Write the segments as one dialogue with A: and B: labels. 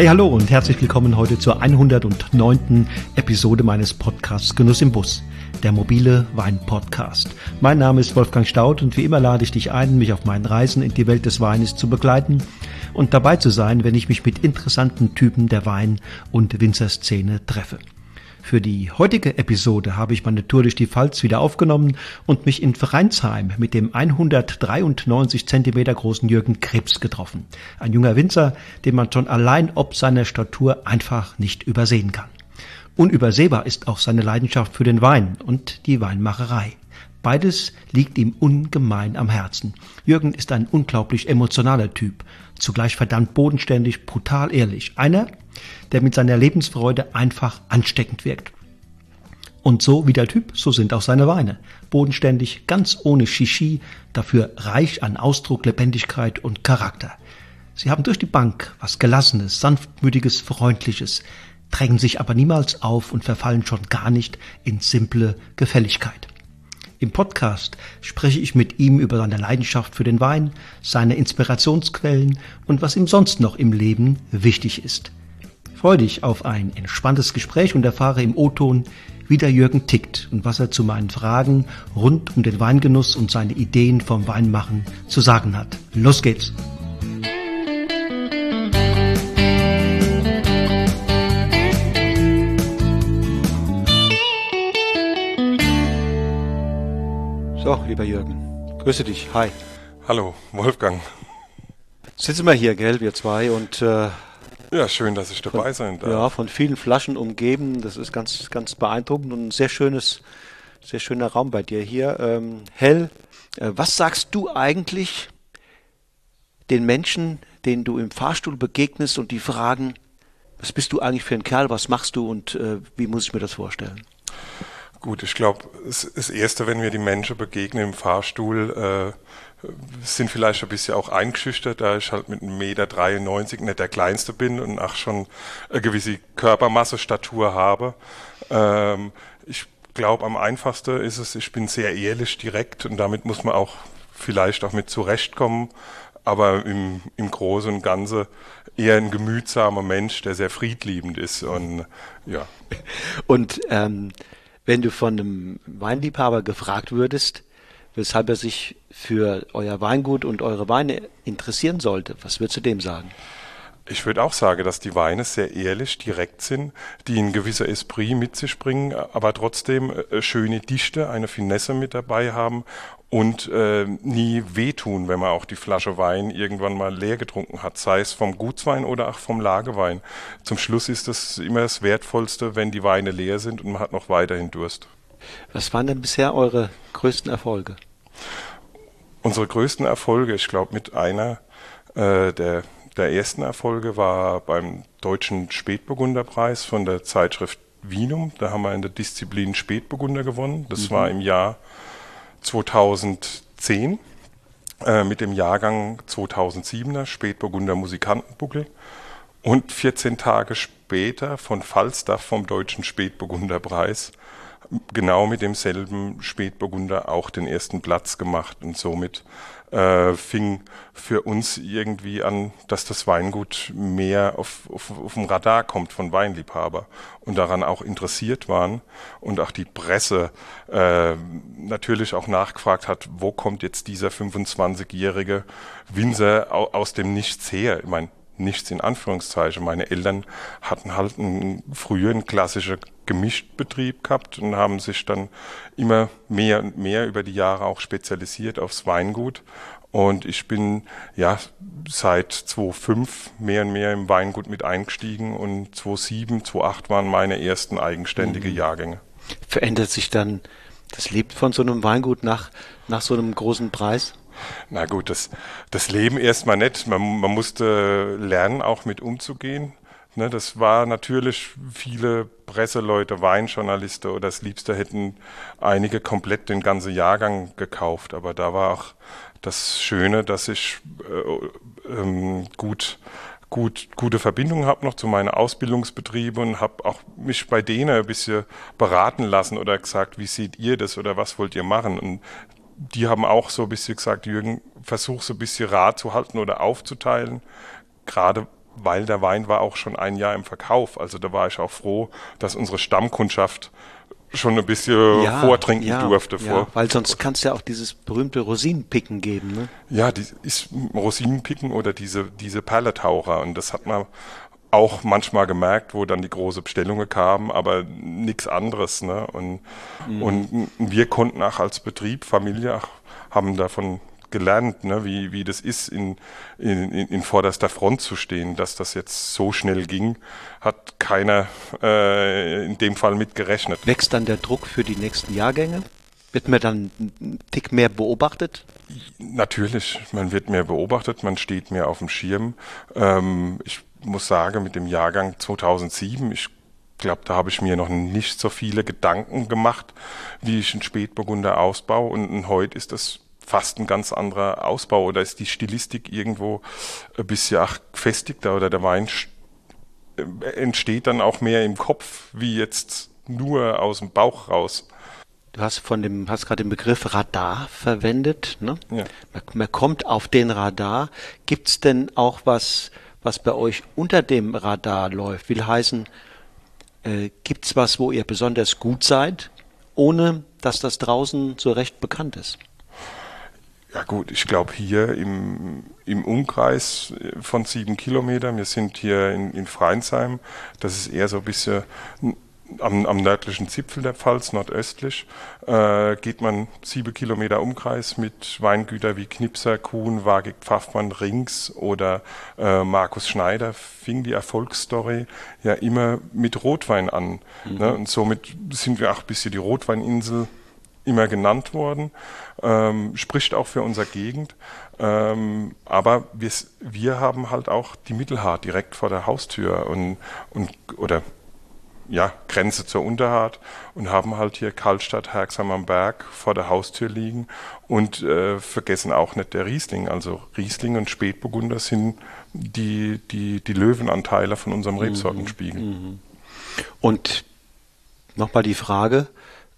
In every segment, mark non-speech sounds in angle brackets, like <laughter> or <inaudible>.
A: Hey, hallo und herzlich willkommen heute zur 109. Episode meines Podcasts Genuss im Bus, der mobile Wein-Podcast. Mein Name ist Wolfgang Staud und wie immer lade ich dich ein, mich auf meinen Reisen in die Welt des Weines zu begleiten und dabei zu sein, wenn ich mich mit interessanten Typen der Wein- und Winzerszene treffe. Für die heutige Episode habe ich meine Tour durch die Pfalz wieder aufgenommen und mich in Vereinsheim mit dem 193 Zentimeter großen Jürgen Krebs getroffen. Ein junger Winzer, den man schon allein ob seiner Statur einfach nicht übersehen kann. Unübersehbar ist auch seine Leidenschaft für den Wein und die Weinmacherei. Beides liegt ihm ungemein am Herzen. Jürgen ist ein unglaublich emotionaler Typ, zugleich verdammt bodenständig, brutal ehrlich. Einer, der mit seiner Lebensfreude einfach ansteckend wirkt. Und so wie der Typ, so sind auch seine Weine. Bodenständig, ganz ohne Shishi, dafür reich an Ausdruck, Lebendigkeit und Charakter. Sie haben durch die Bank was Gelassenes, Sanftmütiges, Freundliches, drängen sich aber niemals auf und verfallen schon gar nicht in simple Gefälligkeit. Im Podcast spreche ich mit ihm über seine Leidenschaft für den Wein, seine Inspirationsquellen und was ihm sonst noch im Leben wichtig ist. Freue dich auf ein entspanntes Gespräch und erfahre im O-Ton, wie der Jürgen tickt und was er zu meinen Fragen rund um den Weingenuss und seine Ideen vom Weinmachen zu sagen hat. Los geht's! So, lieber Jürgen, grüße dich. Hi.
B: Hallo, Wolfgang.
A: Sitzen wir hier, gell, wir zwei und äh,
B: ja, schön, dass ich dabei
A: von,
B: sein darf.
A: Ja, von vielen Flaschen umgeben. Das ist ganz, ganz beeindruckend und ein sehr schönes, sehr schöner Raum bei dir hier. Ähm, hell. Äh, was sagst du eigentlich den Menschen, denen du im Fahrstuhl begegnest und die fragen, was bist du eigentlich für ein Kerl, was machst du und äh, wie muss ich mir das vorstellen?
B: Gut, ich glaube, das Erste, wenn wir die Menschen begegnen im Fahrstuhl, äh, sind vielleicht ein bisschen auch eingeschüchtert, da ich halt mit 1,93 Meter nicht der Kleinste bin und auch schon eine gewisse Körpermasse, Statur habe. Ähm, ich glaube, am einfachsten ist es, ich bin sehr ehrlich, direkt und damit muss man auch vielleicht auch mit zurechtkommen, aber im, im Großen und Ganzen eher ein gemütsamer Mensch, der sehr friedliebend ist und ja.
A: Und ähm wenn du von einem Weinliebhaber gefragt würdest, weshalb er sich für euer Weingut und eure Weine interessieren sollte, was würdest du dem sagen?
B: Ich würde auch sagen, dass die Weine sehr ehrlich, direkt sind, die ein gewisser Esprit mit sich bringen, aber trotzdem äh, schöne Dichte, eine Finesse mit dabei haben und äh, nie wehtun, wenn man auch die Flasche Wein irgendwann mal leer getrunken hat, sei es vom Gutswein oder auch vom Lagewein. Zum Schluss ist das immer das Wertvollste, wenn die Weine leer sind und man hat noch weiterhin Durst.
A: Was waren denn bisher eure größten Erfolge?
B: Unsere größten Erfolge, ich glaube, mit einer äh, der, der ersten Erfolge war beim Deutschen Spätburgunderpreis von der Zeitschrift Wienum. Da haben wir in der Disziplin Spätburgunder gewonnen. Das mhm. war im Jahr 2010 äh, mit dem Jahrgang 2007er Spätburgunder Musikantenbuckel. Und 14 Tage später von Falstaff vom Deutschen Spätburgunderpreis genau mit demselben Spätburgunder auch den ersten Platz gemacht und somit äh, fing für uns irgendwie an, dass das Weingut mehr auf, auf, auf dem Radar kommt von Weinliebhaber und daran auch interessiert waren und auch die Presse äh, natürlich auch nachgefragt hat, wo kommt jetzt dieser 25-jährige Winzer aus dem Nichts her? Ich meine, nichts in Anführungszeichen. Meine Eltern hatten halt einen früheren klassischen Gemischtbetrieb gehabt und haben sich dann immer mehr und mehr über die Jahre auch spezialisiert aufs Weingut. Und ich bin ja seit 2005 mehr und mehr im Weingut mit eingestiegen und 2007, 2008 waren meine ersten eigenständige mhm. Jahrgänge.
A: Verändert sich dann das Leben von so einem Weingut nach, nach so einem großen Preis?
B: Na gut, das, das Leben erstmal nicht. Man, man musste lernen, auch mit umzugehen. Ne, das war natürlich viele Presseleute, Weinjournalisten oder das Liebste hätten einige komplett den ganzen Jahrgang gekauft. Aber da war auch das Schöne, dass ich äh, ähm, gut gut, gute Verbindungen habe noch zu meinen Ausbildungsbetrieben und habe auch mich bei denen ein bisschen beraten lassen oder gesagt, wie seht ihr das oder was wollt ihr machen? Und die haben auch so ein bisschen gesagt, Jürgen, versuch so ein bisschen Rat zu halten oder aufzuteilen, gerade weil der Wein war auch schon ein Jahr im Verkauf. Also da war ich auch froh, dass unsere Stammkundschaft schon ein bisschen ja, vortrinken ja, durfte. Ja, vor,
A: weil sonst kann es ja auch dieses berühmte Rosinenpicken geben. Ne?
B: Ja, die ist Rosinenpicken oder diese, diese Perletaucher. Und das hat man auch manchmal gemerkt, wo dann die große Bestellungen kamen, aber nichts anderes. Ne? Und, mhm. und wir konnten auch als Betrieb, Familie, auch, haben davon gelernt, ne, wie, wie das ist, in, in, in vorderster Front zu stehen. Dass das jetzt so schnell ging, hat keiner äh, in dem Fall mit gerechnet.
A: Wächst dann der Druck für die nächsten Jahrgänge? Wird man dann einen Tick mehr beobachtet?
B: Natürlich, man wird mehr beobachtet, man steht mehr auf dem Schirm. Ähm, ich muss sagen, mit dem Jahrgang 2007, ich glaube, da habe ich mir noch nicht so viele Gedanken gemacht, wie ich einen Spätburgunder ausbaue. Und, heute ist das fast ein ganz anderer Ausbau oder ist die Stilistik irgendwo ein bisschen auch gefestigter oder der Wein äh, entsteht dann auch mehr im Kopf, wie jetzt nur aus dem Bauch raus.
A: Du hast von dem, hast gerade den Begriff Radar verwendet. Ne? Ja. Man, man kommt auf den Radar. Gibt es denn auch was, was bei euch unter dem Radar läuft? Will heißen, äh, gibt es was, wo ihr besonders gut seid, ohne dass das draußen so recht bekannt ist?
B: Ja gut, ich glaube hier im, im Umkreis von sieben Kilometern, wir sind hier in, in Freinsheim, das ist eher so ein bisschen am, am nördlichen Zipfel der Pfalz, nordöstlich, äh, geht man sieben Kilometer Umkreis mit Weingütern wie Knipser, Kuhn, Wagig, Pfaffmann, Rings oder äh, Markus Schneider fing die Erfolgsstory ja immer mit Rotwein an. Mhm. Ne? Und somit sind wir auch ein bisschen die Rotweininsel immer genannt worden, ähm, spricht auch für unsere Gegend. Ähm, aber wir, haben halt auch die Mittelhart direkt vor der Haustür und, und oder ja, Grenze zur Unterhart und haben halt hier Kaltstadt, Herxheim am Berg vor der Haustür liegen und äh, vergessen auch nicht der Riesling. Also Riesling und Spätburgunder sind die, die, die Löwenanteile von unserem mhm. Rebsortenspiegel. Mhm.
A: Und nochmal die Frage,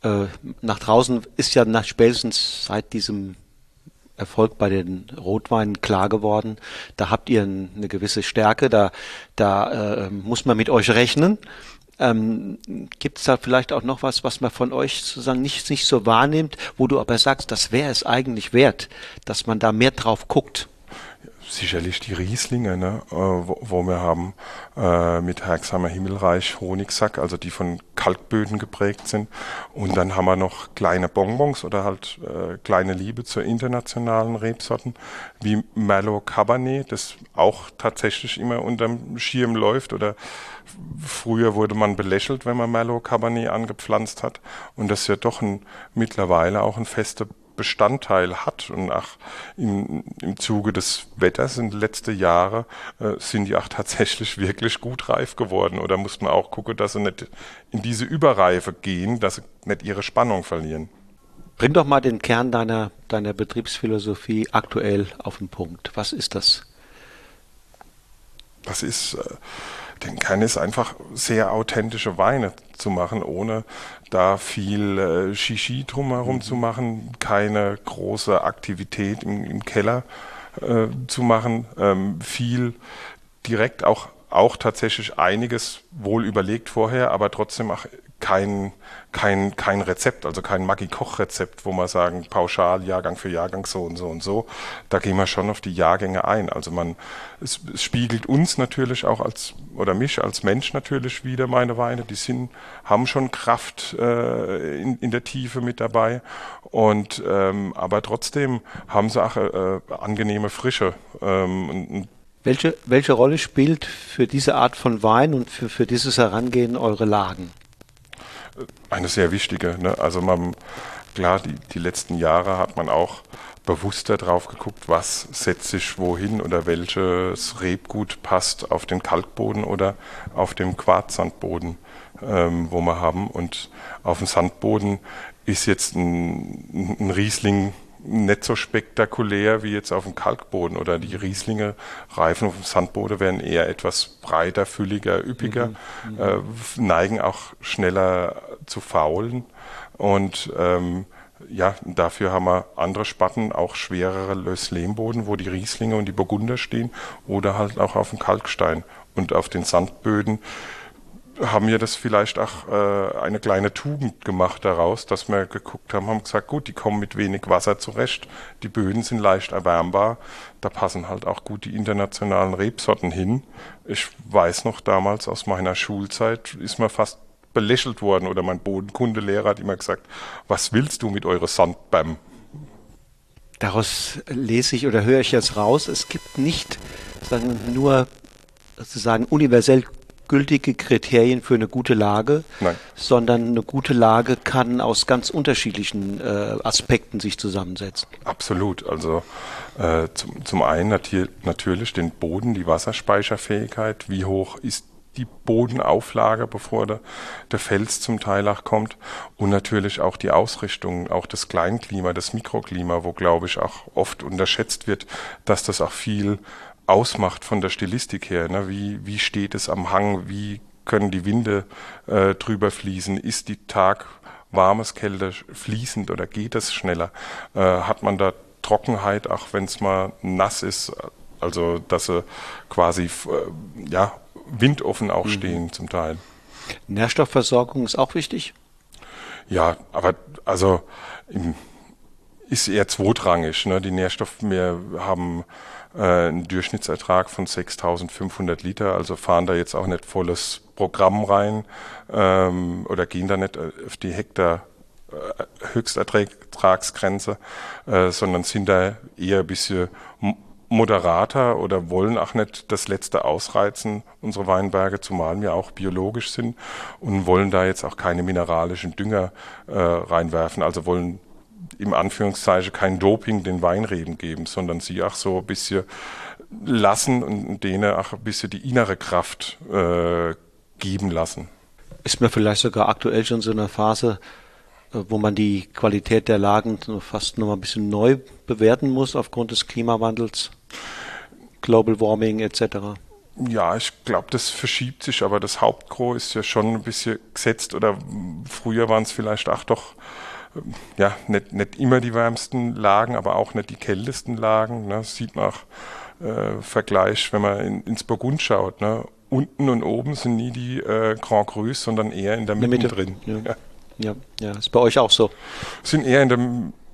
A: äh, nach draußen ist ja nach spätestens seit diesem Erfolg bei den Rotweinen klar geworden. Da habt ihr eine gewisse Stärke, da, da äh, muss man mit euch rechnen. Ähm, Gibt es da vielleicht auch noch was, was man von euch sozusagen nicht, nicht so wahrnimmt, wo du aber sagst, das wäre es eigentlich wert, dass man da mehr drauf guckt?
B: Sicherlich die Rieslinge, ne, äh, wo, wo wir haben äh, mit Herxheimer Himmelreich Honigsack, also die von Kalkböden geprägt sind. Und dann haben wir noch kleine Bonbons oder halt äh, kleine Liebe zu internationalen Rebsorten wie Merlot Cabernet, das auch tatsächlich immer unterm Schirm läuft oder früher wurde man belächelt, wenn man Merlot Cabernet angepflanzt hat. Und das ist ja doch ein, mittlerweile auch ein fester Bestandteil hat. Und ach, im, im Zuge des Wetters in den letzten Jahren äh, sind die auch tatsächlich <laughs> wirklich gut reif geworden. Oder muss man auch gucken, dass sie nicht in diese Überreife gehen, dass sie nicht ihre Spannung verlieren.
A: Bring doch mal den Kern deiner, deiner Betriebsphilosophie aktuell auf den Punkt. Was ist das?
B: Das ist, äh, den Kern ist einfach sehr authentische Weine zu machen, ohne da viel äh, Shishi drumherum mhm. zu machen, keine große Aktivität im, im Keller äh, zu machen, ähm, viel direkt auch auch tatsächlich einiges wohl überlegt vorher, aber trotzdem auch kein, kein, kein Rezept, also kein Maggi-Koch-Rezept, wo man sagen, pauschal Jahrgang für Jahrgang so und so und so. Da gehen wir schon auf die Jahrgänge ein. Also man, es, es spiegelt uns natürlich auch als, oder mich als Mensch natürlich wieder, meine Weine. Die sind, haben schon Kraft äh, in, in der Tiefe mit dabei. Und, ähm, aber trotzdem haben sie auch äh, angenehme Frische. Ähm, und,
A: welche, welche Rolle spielt für diese Art von Wein und für, für dieses Herangehen eure Lagen?
B: Eine sehr wichtige. Ne? Also man, klar, die, die letzten Jahre hat man auch bewusster drauf geguckt, was setzt sich wohin oder welches Rebgut passt auf den Kalkboden oder auf dem Quarzsandboden, ähm, wo wir haben. Und auf dem Sandboden ist jetzt ein, ein Riesling nicht so spektakulär wie jetzt auf dem Kalkboden oder die Rieslinge. Reifen auf dem Sandboden werden eher etwas breiter, fülliger, üppiger, mhm. äh, neigen auch schneller zu faulen. Und ähm, ja, dafür haben wir andere Spatten, auch schwerere Löss-Lehmboden, wo die Rieslinge und die Burgunder stehen oder halt auch auf dem Kalkstein. Und auf den Sandböden haben wir das vielleicht auch äh, eine kleine Tugend gemacht daraus, dass wir geguckt haben, haben gesagt, gut, die kommen mit wenig Wasser zurecht, die Böden sind leicht erwärmbar, da passen halt auch gut die internationalen Rebsorten hin. Ich weiß noch damals aus meiner Schulzeit ist man fast belächelt worden oder mein Bodenkundelehrer hat immer gesagt, was willst du mit eurer Sandbäm?
A: Daraus lese ich oder höre ich jetzt raus, es gibt nicht sagen, nur sozusagen universell gültige Kriterien für eine gute Lage, Nein. sondern eine gute Lage kann aus ganz unterschiedlichen äh, Aspekten sich zusammensetzen.
B: Absolut. Also äh, zum, zum einen nati natürlich den Boden, die Wasserspeicherfähigkeit, wie hoch ist die Bodenauflage, bevor der, der Fels zum Teil auch kommt und natürlich auch die Ausrichtung, auch das Kleinklima, das Mikroklima, wo glaube ich auch oft unterschätzt wird, dass das auch viel ausmacht von der Stilistik her. Ne? Wie, wie steht es am Hang? Wie können die Winde äh, drüber fließen? Ist die Tag warmes, kälte fließend oder geht es schneller? Äh, hat man da Trockenheit, auch wenn es mal nass ist? Also, dass sie quasi äh, ja, windoffen auch mhm. stehen zum Teil.
A: Nährstoffversorgung ist auch wichtig?
B: Ja, aber also ist eher zweitrangig. Ne? Die Nährstoffe, wir haben einen Durchschnittsertrag von 6.500 Liter, also fahren da jetzt auch nicht volles Programm rein ähm, oder gehen da nicht äh, auf die Hektar äh, Höchstertragsgrenze, äh, sondern sind da eher ein bisschen moderater oder wollen auch nicht das letzte ausreizen, unsere Weinberge, zumal wir auch biologisch sind und wollen da jetzt auch keine mineralischen Dünger äh, reinwerfen, also wollen im Anführungszeichen kein Doping den Weinreben geben, sondern sie auch so ein bisschen lassen und denen auch ein bisschen die innere Kraft äh, geben lassen.
A: Ist mir vielleicht sogar aktuell schon so eine Phase, äh, wo man die Qualität der Lagen fast noch mal ein bisschen neu bewerten muss aufgrund des Klimawandels, Global Warming etc.
B: Ja, ich glaube, das verschiebt sich, aber das Hauptgros ist ja schon ein bisschen gesetzt oder früher waren es vielleicht auch doch ja, nicht, nicht immer die wärmsten Lagen, aber auch nicht die kältesten Lagen. Ne? Das sieht man auch äh, Vergleich, wenn man in, ins Burgund schaut. Ne? Unten und oben sind nie die äh, Grand Crus, sondern eher in der Mitte, Mitte. drin.
A: Ja. Ja. ja, ja, ist bei euch auch so.
B: Sind eher in der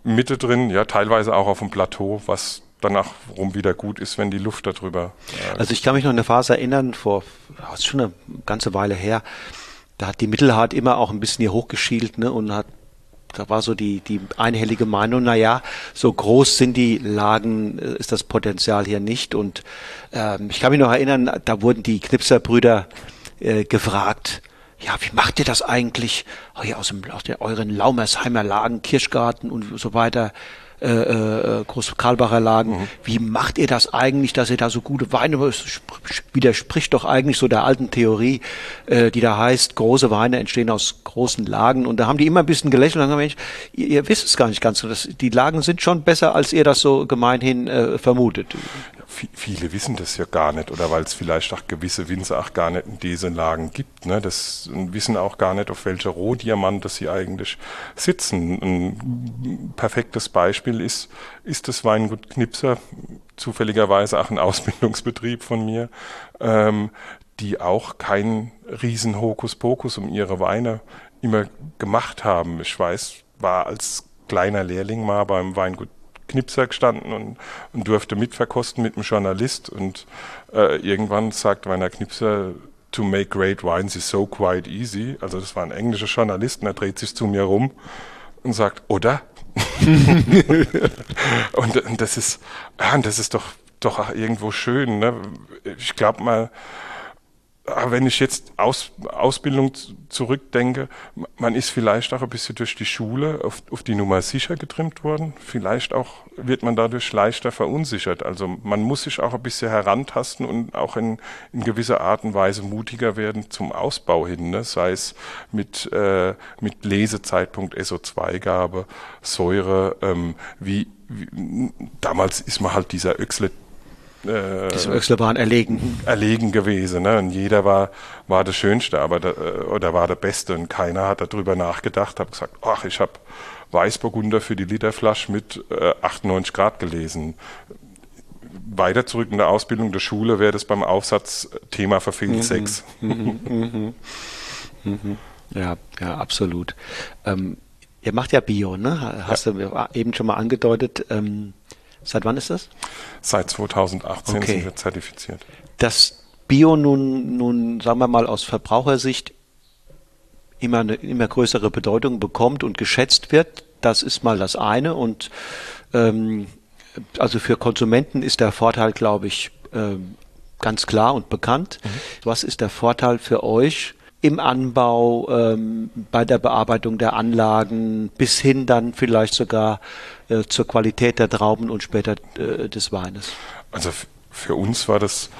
B: Mitte drin, ja, teilweise auch auf dem Plateau, was danach rum wieder gut ist, wenn die Luft darüber.
A: Äh, also ich kann mich noch an eine Phase erinnern, vor, das ist schon eine ganze Weile her, da hat die Mittelhart immer auch ein bisschen hier hochgeschielt ne, und hat da war so die, die einhellige Meinung, na ja, so groß sind die Lagen, äh, ist das Potenzial hier nicht. Und ähm, ich kann mich noch erinnern, da wurden die Knipserbrüder äh, gefragt, ja, wie macht ihr das eigentlich? Oh, hier aus, dem, aus den, euren Laumersheimer Lagen, Kirschgarten und so weiter äh, äh, Groß-Karlbacher Lagen. Mhm. Wie macht ihr das eigentlich, dass ihr da so gute Weine, es widerspricht doch eigentlich so der alten Theorie, äh, die da heißt, große Weine entstehen aus großen Lagen. Und da haben die immer ein bisschen gelächelt und haben gesagt, ihr, ihr wisst es gar nicht ganz so. Das, die Lagen sind schon besser, als ihr das so gemeinhin äh, vermutet
B: viele wissen das ja gar nicht oder weil es vielleicht auch gewisse Winzer auch gar nicht in diesen Lagen gibt. Ne? Das wissen auch gar nicht, auf welcher Rohdiamante sie eigentlich sitzen. Ein perfektes Beispiel ist, ist das Weingut Knipser, zufälligerweise auch ein Ausbildungsbetrieb von mir, ähm, die auch keinen riesen Hokuspokus um ihre Weine immer gemacht haben. Ich weiß, war als kleiner Lehrling mal beim Weingut Knipser gestanden und, und durfte mitverkosten mit einem Journalist. Und äh, irgendwann sagt Rainer Knipser, to make great wines is so quite easy. Also das war ein englischer Journalist und er dreht sich zu mir rum und sagt, oder? <laughs> und, und, das ist, ja, und das ist doch, doch irgendwo schön. Ne? Ich glaube mal, wenn ich jetzt aus Ausbildung zurückdenke, man ist vielleicht auch ein bisschen durch die Schule auf, auf, die Nummer sicher getrimmt worden. Vielleicht auch wird man dadurch leichter verunsichert. Also man muss sich auch ein bisschen herantasten und auch in, in gewisser Art und Weise mutiger werden zum Ausbau hin, ne? sei es mit, äh, mit Lesezeitpunkt SO2-Gabe, Säure, ähm, wie, wie, damals ist man halt dieser Öxle
A: äh, Diese Öchsle waren erlegen.
B: Erlegen gewesen. Ne? Und jeder war, war das Schönste aber da, äh, oder war der Beste und keiner hat darüber nachgedacht, hat gesagt, ach, ich habe Weißburgunder für die Literflasche mit äh, 98 Grad gelesen. Weiter zurück in der Ausbildung der Schule wäre das beim Aufsatz Thema verfehlte mhm. Sex. Mhm.
A: Mhm. mhm. Ja, ja, absolut. Ähm, ihr macht ja Bio, ne? Hast ja. du eben schon mal angedeutet. Ähm, seit wann ist das?
B: Seit 2018 okay. sind wir zertifiziert.
A: Dass Bio nun, nun, sagen wir mal, aus Verbrauchersicht immer eine immer größere Bedeutung bekommt und geschätzt wird, das ist mal das eine. Und ähm, also für Konsumenten ist der Vorteil, glaube ich, äh, ganz klar und bekannt. Mhm. Was ist der Vorteil für euch im Anbau, ähm, bei der Bearbeitung der Anlagen bis hin dann vielleicht sogar äh, zur Qualität der Trauben und später äh, des Weines?
B: Also für uns war das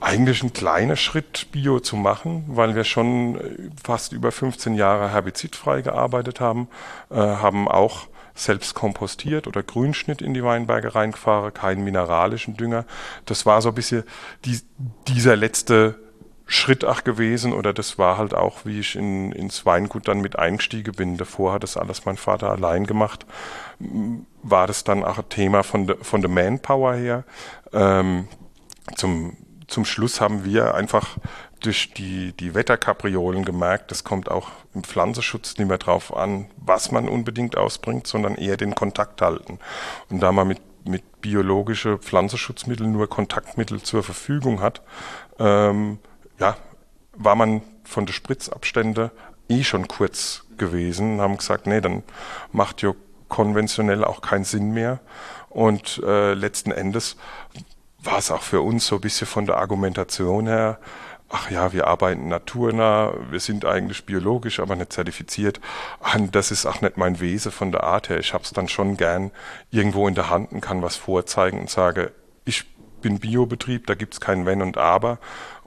B: eigentlich ein kleiner Schritt, Bio zu machen, weil wir schon äh, fast über 15 Jahre herbizidfrei gearbeitet haben, äh, haben auch selbst kompostiert oder Grünschnitt in die Weinberge reingefahren, keinen mineralischen Dünger. Das war so ein bisschen die, dieser letzte Schritt auch gewesen oder das war halt auch, wie ich in, ins Weingut dann mit eingestiegen bin. Davor hat das alles mein Vater allein gemacht. War das dann auch ein Thema von der von der Manpower her. Ähm, zum, zum Schluss haben wir einfach durch die, die Wetterkapriolen gemerkt, das kommt auch im Pflanzenschutz nicht mehr drauf an, was man unbedingt ausbringt, sondern eher den Kontakt halten. Und da man mit, mit biologische Pflanzenschutzmittel nur Kontaktmittel zur Verfügung hat, ähm, ja, war man von der Spritzabstände eh schon kurz gewesen, haben gesagt, nee, dann macht ja konventionell auch keinen Sinn mehr. Und äh, letzten Endes war es auch für uns so ein bisschen von der Argumentation her, ach ja, wir arbeiten naturnah, wir sind eigentlich biologisch, aber nicht zertifiziert. Und das ist auch nicht mein Wesen von der Art her. Ich hab's dann schon gern irgendwo in der Hand und kann was vorzeigen und sage, ich bin Biobetrieb, da gibt's kein Wenn und Aber.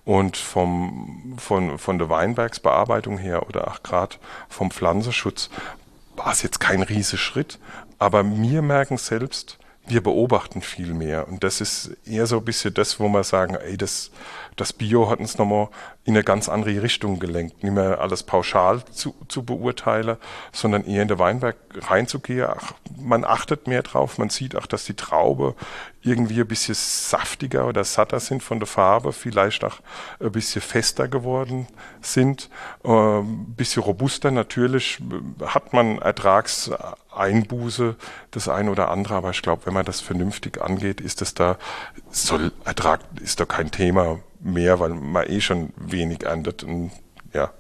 B: Und vom, von, von der Weinbergsbearbeitung her oder auch gerade vom Pflanzenschutz war es jetzt kein Riesenschritt. Aber wir merken selbst, wir beobachten viel mehr. Und das ist eher so ein bisschen das, wo wir sagen, ey, das, das Bio hat uns nochmal in eine ganz andere Richtung gelenkt. Nicht mehr alles pauschal zu, zu beurteilen, sondern eher in der Weinberg reinzugehen. Ach, man achtet mehr drauf, man sieht auch, dass die Traube irgendwie ein bisschen saftiger oder satter sind von der Farbe, vielleicht auch ein bisschen fester geworden sind, äh, ein bisschen robuster. Natürlich hat man Ertragseinbuße, das eine oder andere, aber ich glaube, wenn man das vernünftig angeht, ist das da, soll Ertrag, ist da kein Thema mehr, weil man eh schon wenig erntet und ja.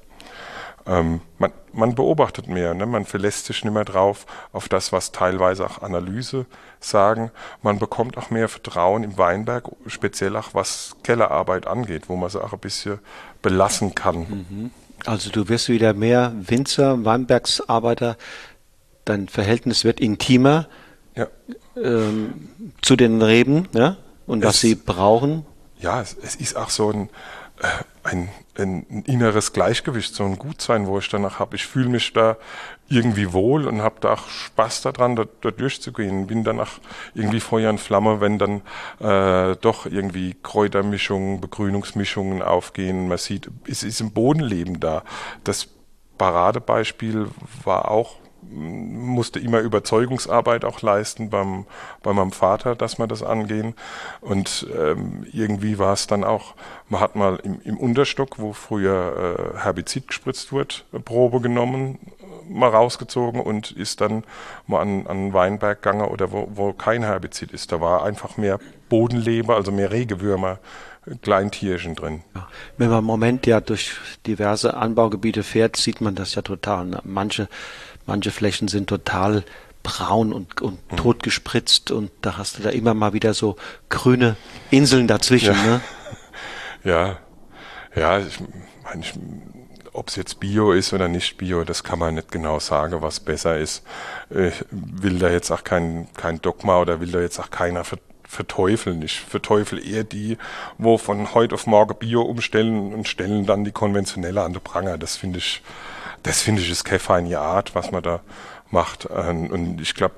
B: Ähm, man, man beobachtet mehr, ne? man verlässt sich nicht mehr drauf auf das, was teilweise auch Analyse sagen. Man bekommt auch mehr Vertrauen im Weinberg, speziell auch was Kellerarbeit angeht, wo man sie auch ein bisschen belassen kann. Mhm.
A: Also du wirst wieder mehr Winzer, Weinbergsarbeiter, dein Verhältnis wird intimer ja. ähm, zu den Reben ja? und es, was sie brauchen
B: ja, es, es ist auch so ein, äh, ein, ein inneres Gleichgewicht, so ein Gutsein, wo ich danach habe. Ich fühle mich da irgendwie wohl und habe da auch Spaß daran, da, da durchzugehen. Bin danach irgendwie Feuer und Flamme, wenn dann äh, doch irgendwie Kräutermischungen, Begrünungsmischungen aufgehen. Man sieht, es ist im Bodenleben da. Das Paradebeispiel war auch musste immer Überzeugungsarbeit auch leisten beim, bei meinem Vater, dass wir das angehen. Und ähm, irgendwie war es dann auch, man hat mal im, im Unterstock, wo früher äh, Herbizid gespritzt wurde, Probe genommen, mal rausgezogen und ist dann mal an, an Weinberg gegangen oder wo, wo kein Herbizid ist. Da war einfach mehr Bodenleber, also mehr Regewürmer, Kleintierchen drin.
A: Wenn man im Moment ja durch diverse Anbaugebiete fährt, sieht man das ja total. Manche Manche Flächen sind total braun und, und mhm. tot gespritzt und da hast du da immer mal wieder so grüne Inseln dazwischen.
B: Ja,
A: ne? <laughs>
B: ja, ja ich meine, ob es jetzt Bio ist oder nicht Bio, das kann man nicht genau sagen, was besser ist. Ich will da jetzt auch kein, kein Dogma oder will da jetzt auch keiner verteufeln. Ich verteufel eher die, wo von heute auf morgen Bio umstellen und stellen dann die konventionelle an den Pranger. Das finde ich, das finde ich ist keine feine Art, was man da macht. Ähm, und ich glaube,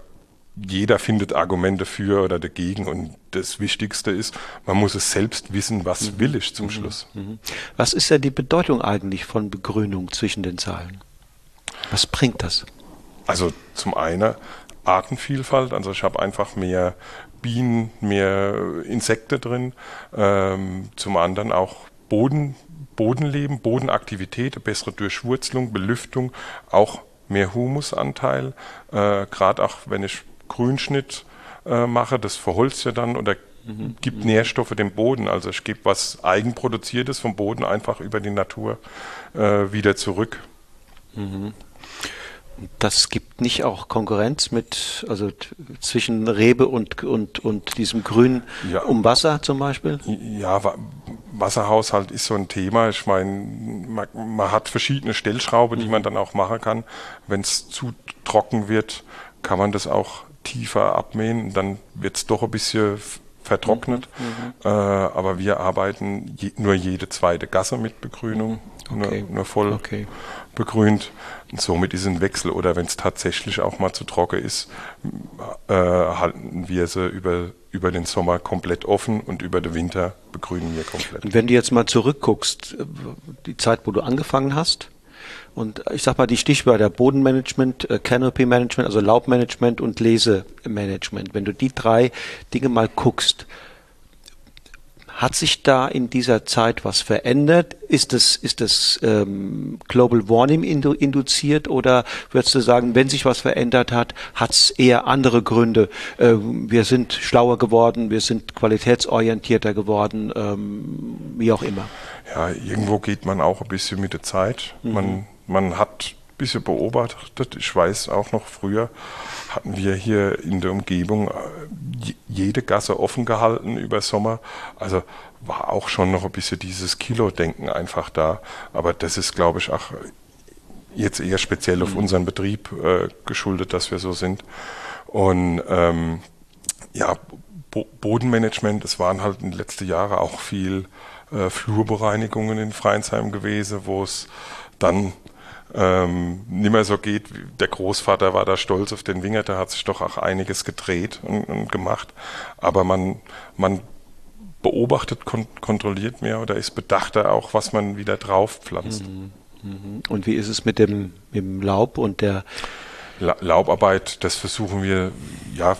B: jeder findet Argumente für oder dagegen und das Wichtigste ist, man muss es selbst wissen, was mhm. will ich zum mhm. Schluss. Mhm.
A: Was ist denn die Bedeutung eigentlich von Begrünung zwischen den Zeilen? Was bringt das?
B: also zum einen Artenvielfalt, also ich habe einfach mehr Bienen, mehr Insekten drin, ähm, zum anderen auch Boden, Bodenleben, Bodenaktivität, bessere Durchwurzelung, Belüftung, auch mehr Humusanteil, äh, gerade auch wenn ich Grünschnitt äh, mache, das verholzt ja dann oder mhm. gibt mhm. Nährstoffe dem Boden. Also ich gebe was Eigenproduziertes vom Boden einfach über die Natur äh, wieder zurück.
A: Mhm. Das gibt nicht auch Konkurrenz mit, also zwischen Rebe und, und, und diesem Grün ja. um Wasser zum Beispiel?
B: Ja, Wasserhaushalt ist so ein Thema. Ich meine, man, man hat verschiedene Stellschrauben, die mhm. man dann auch machen kann. Wenn es zu trocken wird, kann man das auch tiefer abmähen. Dann wird es doch ein bisschen vertrocknet. Mhm. mhm. Äh, aber wir arbeiten je, nur jede zweite Gasse mit Begrünung, okay. nur, nur voll okay. begrünt. Somit ist ein Wechsel. Oder wenn es tatsächlich auch mal zu trocken ist, äh, halten wir sie über, über den Sommer komplett offen und über den Winter begrünen wir komplett.
A: Und wenn du jetzt mal zurückguckst, äh, die Zeit, wo du angefangen hast, und ich sag mal die Stichwörter Bodenmanagement, äh, Canopy Management, also Laubmanagement und Lesemanagement. Wenn du die drei Dinge mal guckst, hat sich da in dieser Zeit was verändert? Ist es ist es ähm, Global Warming indu induziert oder würdest du sagen, wenn sich was verändert hat, hat es eher andere Gründe? Ähm, wir sind schlauer geworden, wir sind qualitätsorientierter geworden, ähm, wie auch immer.
B: Ja, irgendwo geht man auch ein bisschen mit der Zeit. Mhm. Man man hat bisschen beobachtet. Ich weiß auch noch früher hatten wir hier in der Umgebung äh, jede Gasse offen gehalten über Sommer. Also war auch schon noch ein bisschen dieses Kilo-Denken einfach da. Aber das ist, glaube ich, auch jetzt eher speziell auf mhm. unseren Betrieb äh, geschuldet, dass wir so sind. Und ähm, ja, Bo Bodenmanagement, es waren halt in den letzten Jahren auch viel äh, Flurbereinigungen in Freinsheim gewesen, wo es dann ähm, nicht mehr so geht. Der Großvater war da stolz auf den Winger, da hat sich doch auch einiges gedreht und, und gemacht. Aber man, man beobachtet, kon kontrolliert mehr oder ist bedachter auch, was man wieder drauf pflanzt. Mhm.
A: Mhm. Und wie ist es mit dem, mit dem Laub und der
B: La Laubarbeit? Das versuchen wir, ja,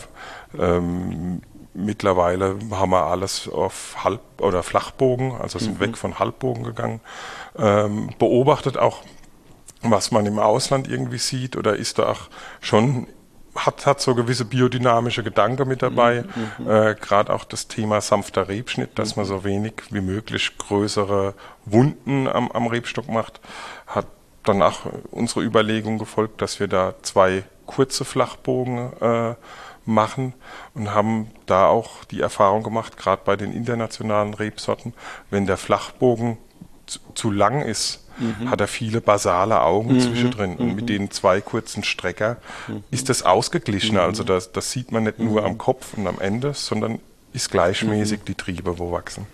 B: ähm, mittlerweile haben wir alles auf Halb- oder Flachbogen, also sind mhm. weg von Halbbogen gegangen. Ähm, beobachtet auch was man im Ausland irgendwie sieht oder ist da auch schon hat, hat so gewisse biodynamische Gedanken mit dabei. Mhm, mhm. äh, Gerade auch das Thema sanfter Rebschnitt, dass man so wenig wie möglich größere Wunden am, am Rebstock macht, hat danach unsere Überlegung gefolgt, dass wir da zwei kurze Flachbogen äh, machen und haben da auch die Erfahrung gemacht, gerade bei den internationalen Rebsorten, wenn der Flachbogen zu, zu lang ist, mhm. hat er viele basale Augen mhm. zwischendrin. Und mit mhm. den zwei kurzen Strecker mhm. ist das ausgeglichener. Also das, das sieht man nicht nur am Kopf und am Ende, sondern ist gleichmäßig die Triebe, wo wachsen.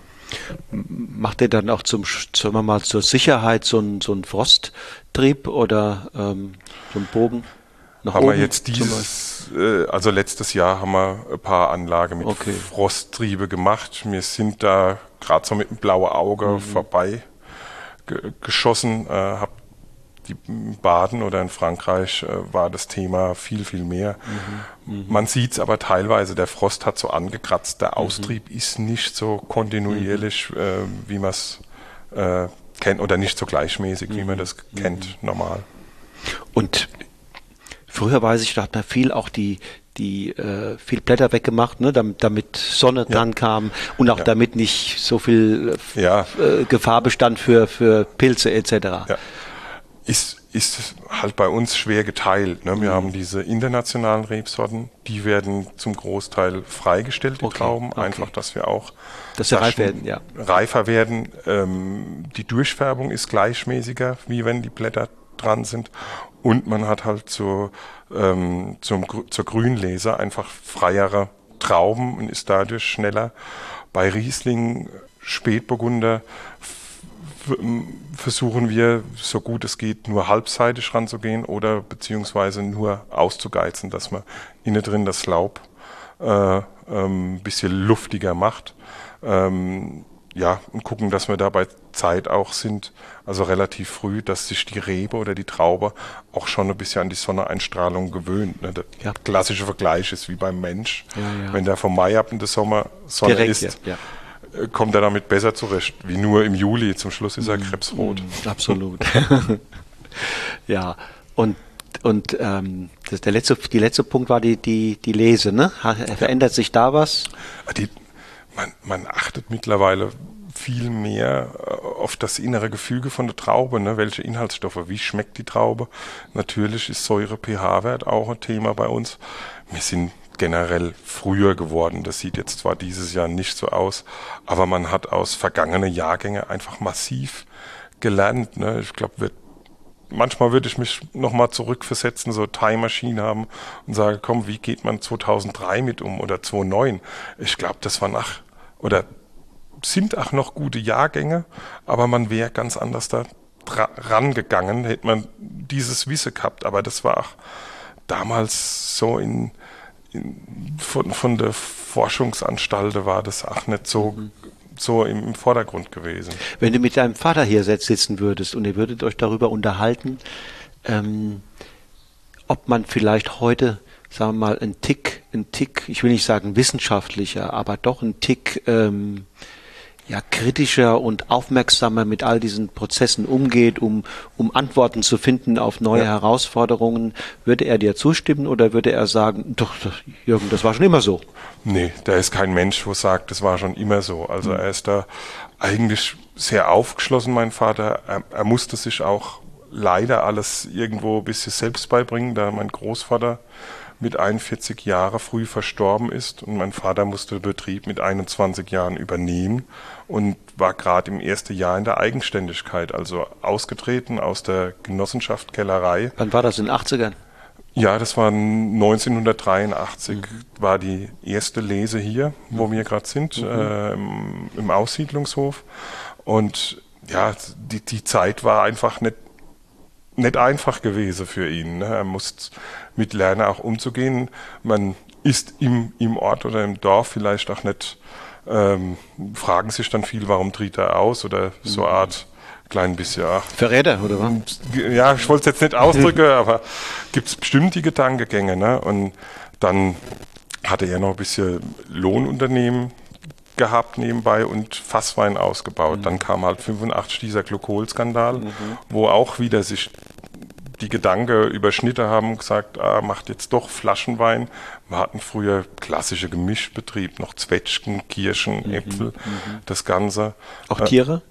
A: Macht ihr dann auch zum, sagen wir mal, zur Sicherheit so einen so Frosttrieb oder ähm, so einen Bogen?
B: Nach haben wir jetzt dieses, äh, also letztes Jahr haben wir ein paar Anlagen mit okay. Frosttriebe gemacht. Wir sind da gerade so mit dem blauen Auge mhm. vorbei geschossen, äh, habe die Baden oder in Frankreich äh, war das Thema viel, viel mehr. Mhm, mh. Man sieht es aber teilweise, der Frost hat so angekratzt, der mhm. Austrieb mhm. ist nicht so kontinuierlich, mhm. äh, wie man es äh, kennt, oder nicht so gleichmäßig, wie man mhm. das kennt, mhm. normal.
A: Und früher weiß ich, da hat man viel auch die, die äh, viel Blätter weggemacht, ne, damit, damit Sonne ja. dran kam und auch ja. damit nicht so viel äh, ja. äh, Gefahr bestand für, für Pilze etc. Ja.
B: Ist, ist halt bei uns schwer geteilt. Ne? Wir mhm. haben diese internationalen Rebsorten, die werden zum Großteil freigestellt, die okay. Trauben, okay. einfach, dass wir auch
A: dass wir reif werden, ja.
B: reifer werden. Ähm, die Durchfärbung ist gleichmäßiger, wie wenn die Blätter dran sind. Und man hat halt so ähm, zum, zur Grünlese einfach freiere Trauben und ist dadurch schneller. Bei Riesling, Spätburgunder versuchen wir, so gut es geht, nur halbseitig ranzugehen oder beziehungsweise nur auszugeizen, dass man innen drin das Laub äh, ähm, bisschen luftiger macht. Ähm, ja, und gucken, dass wir da bei Zeit auch sind, also relativ früh, dass sich die Rebe oder die Traube auch schon ein bisschen an die Sonneneinstrahlung gewöhnt. Ne? Der ja. klassische Vergleich ist wie beim Mensch. Ja, ja. Wenn der vom Mai ab in der Sommer Sonne Direkt, ist, äh, kommt er damit besser zurecht, wie nur im Juli. Zum Schluss ist er mm, krebsrot.
A: Mm, absolut. <laughs> ja, und und ähm, das, der letzte, die letzte Punkt war die, die, die Lese, ne? Verändert sich da was?
B: Die, man, man achtet mittlerweile viel mehr äh, auf das innere Gefüge von der Traube, ne? welche Inhaltsstoffe, wie schmeckt die Traube. Natürlich ist Säure-pH-Wert auch ein Thema bei uns. Wir sind generell früher geworden. Das sieht jetzt zwar dieses Jahr nicht so aus, aber man hat aus vergangenen Jahrgängen einfach massiv gelernt. Ne? Ich glaube, manchmal würde ich mich nochmal zurückversetzen, so Time Machine haben und sage, komm, wie geht man 2003 mit um oder 2009? Ich glaube, das war nach oder sind auch noch gute Jahrgänge, aber man wäre ganz anders da rangegangen, hätte man dieses Wissen gehabt. Aber das war auch damals so in, in von, von der Forschungsanstalt war das auch nicht so, mhm. so im, Vordergrund gewesen.
A: Wenn du mit deinem Vater hier sitzen würdest und ihr würdet euch darüber unterhalten, ähm, ob man vielleicht heute sagen wir mal, ein Tick, ein Tick, ich will nicht sagen wissenschaftlicher, aber doch ein Tick ähm, ja, kritischer und aufmerksamer mit all diesen Prozessen umgeht, um, um Antworten zu finden auf neue ja. Herausforderungen, würde er dir zustimmen oder würde er sagen, doch, Jürgen, das war schon immer so?
B: Nee, da ist kein Mensch, wo sagt, das war schon immer so. Also mhm. er ist da eigentlich sehr aufgeschlossen, mein Vater. Er, er musste sich auch leider alles irgendwo ein bisschen selbst beibringen, da mein Großvater mit 41 Jahren früh verstorben ist und mein Vater musste den Betrieb mit 21 Jahren übernehmen und war gerade im ersten Jahr in der Eigenständigkeit, also ausgetreten aus der Genossenschaft Kellerei.
A: Wann war das in den 80ern?
B: Ja, das war 1983, mhm. war die erste Lese hier, wo mhm. wir gerade sind, mhm. äh, im, im Aussiedlungshof. Und ja, die, die Zeit war einfach nicht nicht einfach gewesen für ihn. Ne? Er musste mit Lernen auch umzugehen. Man ist im, im Ort oder im Dorf vielleicht auch nicht, ähm, fragen sich dann viel, warum tritt er aus oder so eine Art klein bisschen. Ach,
A: Verräter, oder was?
B: Ja, ich wollte es jetzt nicht ausdrücken, <laughs> aber gibt es bestimmt die Gedankengänge. Ne? Und dann hatte er noch ein bisschen Lohnunternehmen gehabt nebenbei und Fasswein ausgebaut. Mhm. Dann kam halt 85 dieser Glykolskandal, mhm. wo auch wieder sich die Gedanke überschnitten haben, gesagt, ah, macht jetzt doch Flaschenwein. Wir hatten früher klassische Gemischbetrieb, noch Zwetschgen, Kirschen, mhm. Äpfel, mhm. das Ganze.
A: Auch Tiere?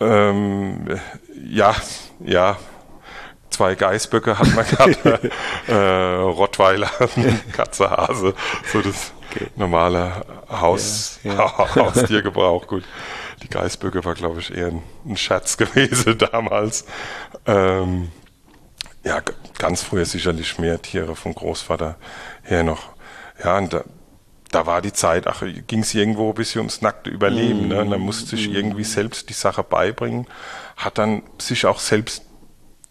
B: Äh, ähm, ja, ja, zwei Geißböcke hat man gehabt, <laughs> äh, Rottweiler, <laughs> Katze, Hase, so das okay. normale Haus, ja, ja. <laughs> Haustiergebrauch. Gut, die Geißböcke war, glaube ich, eher ein, ein Schatz gewesen damals. Ähm, ja, ganz früher sicherlich mehr Tiere vom Großvater her noch. Ja, und da, da war die Zeit, ach, ging es irgendwo ein bisschen ums nackte Überleben. Mm, ne? Und dann musste sich mm. irgendwie selbst die Sache beibringen, hat dann sich auch selbst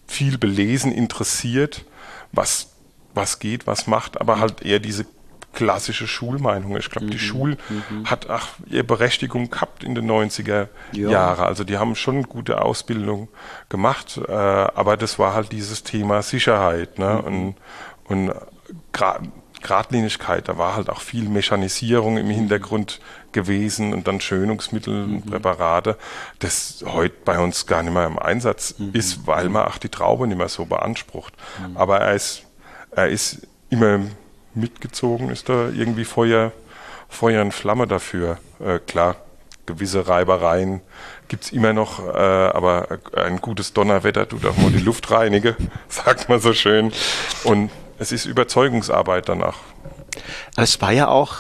B: viel belesen, interessiert, was, was geht, was macht, aber halt eher diese klassische Schulmeinung. Ich glaube, mhm. die Schule mhm. hat ach, ihre Berechtigung gehabt in den 90er ja. Jahren. Also die haben schon gute Ausbildung gemacht, äh, aber das war halt dieses Thema Sicherheit ne? Mhm. und, und Gradlinigkeit. Da war halt auch viel Mechanisierung im Hintergrund gewesen und dann Schönungsmittel mhm. und Präparate, das heute bei uns gar nicht mehr im Einsatz mhm. ist, weil man auch die Traube nicht mehr so beansprucht. Mhm. Aber er ist, er ist immer mitgezogen, ist da irgendwie Feuer, Feuer und Flamme dafür. Äh, klar, gewisse Reibereien gibt es immer noch, äh, aber ein gutes Donnerwetter tut auch mal die Luft reinige, <laughs> sagt man so schön. Und es ist Überzeugungsarbeit danach.
A: Es war ja auch,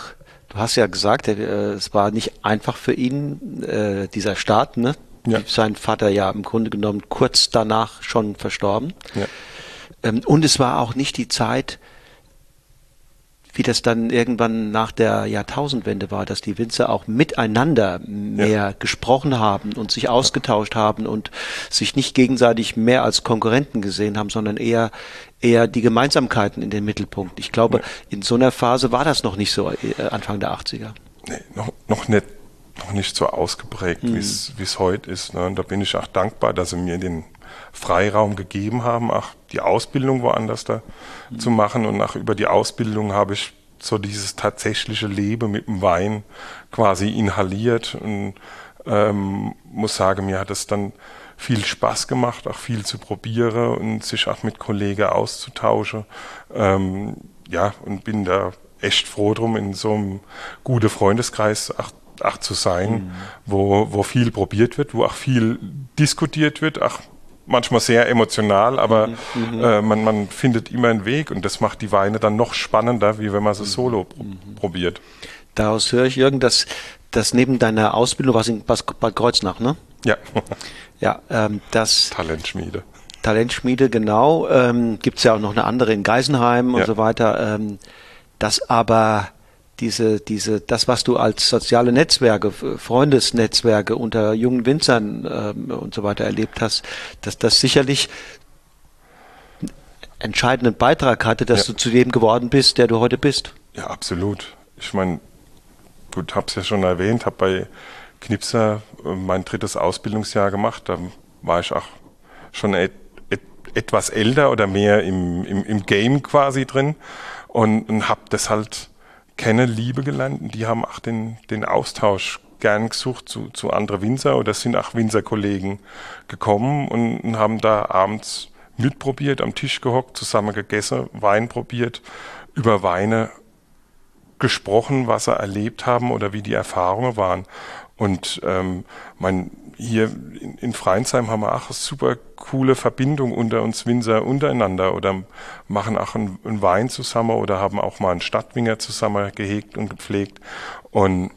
A: du hast ja gesagt, äh, es war nicht einfach für ihn, äh, dieser Start, ne? Ja. Sein Vater ja im Grunde genommen kurz danach schon verstorben. Ja. Ähm, und es war auch nicht die Zeit, wie das dann irgendwann nach der Jahrtausendwende war, dass die Winzer auch miteinander mehr ja. gesprochen haben und sich ausgetauscht haben und sich nicht gegenseitig mehr als Konkurrenten gesehen haben, sondern eher eher die Gemeinsamkeiten in den Mittelpunkt. Ich glaube, in so einer Phase war das noch nicht so äh, Anfang der 80er.
B: Nee, noch, noch nicht noch nicht so ausgeprägt, mhm. wie es heute ist. Ne? Und da bin ich auch dankbar, dass sie mir den Freiraum gegeben haben, auch die Ausbildung woanders da mhm. zu machen. Und nach über die Ausbildung habe ich so dieses tatsächliche Leben mit dem Wein quasi inhaliert und ähm, muss sagen, mir hat es dann viel Spaß gemacht, auch viel zu probieren und sich auch mit Kollegen auszutauschen. Ähm, ja, und bin da echt froh drum, in so einem guten Freundeskreis auch, auch zu sein, mhm. wo, wo viel probiert wird, wo auch viel diskutiert wird, auch manchmal sehr emotional, aber mhm. mhm. äh, man, man findet immer einen Weg und das macht die Weine dann noch spannender, wie wenn man sie mhm. solo mhm. probiert.
A: Daraus höre ich, Jürgen, dass, dass neben deiner Ausbildung, was in Bad Kreuznach, ne?
B: Ja. <laughs>
A: ja, ähm, das.
B: Talentschmiede.
A: Talentschmiede, genau. Ähm, Gibt es ja auch noch eine andere in Geisenheim und ja. so weiter. Ähm, das aber diese, diese, das, was du als soziale Netzwerke, Freundesnetzwerke unter jungen Winzern ähm, und so weiter erlebt hast, dass das sicherlich einen entscheidenden Beitrag hatte, dass ja. du zu dem geworden bist, der du heute bist.
B: Ja, absolut. Ich meine, gut, hab's ja schon erwähnt, habe bei Knipser äh, mein drittes Ausbildungsjahr gemacht. Da war ich auch schon et, et, etwas älter oder mehr im, im, im Game quasi drin und, und habe das halt kennen, Liebe gelernt. Die haben auch den, den Austausch gern gesucht zu, zu anderen Winzer oder sind auch Winzerkollegen gekommen und, und haben da abends mitprobiert, am Tisch gehockt, zusammen gegessen, Wein probiert, über Weine gesprochen, was sie erlebt haben oder wie die Erfahrungen waren. Und ähm, mein, hier in, in Freinsheim haben wir auch super coole Verbindung unter uns Winzer untereinander oder machen auch einen, einen Wein zusammen oder haben auch mal einen Stadtwinger zusammen gehegt und gepflegt. Und,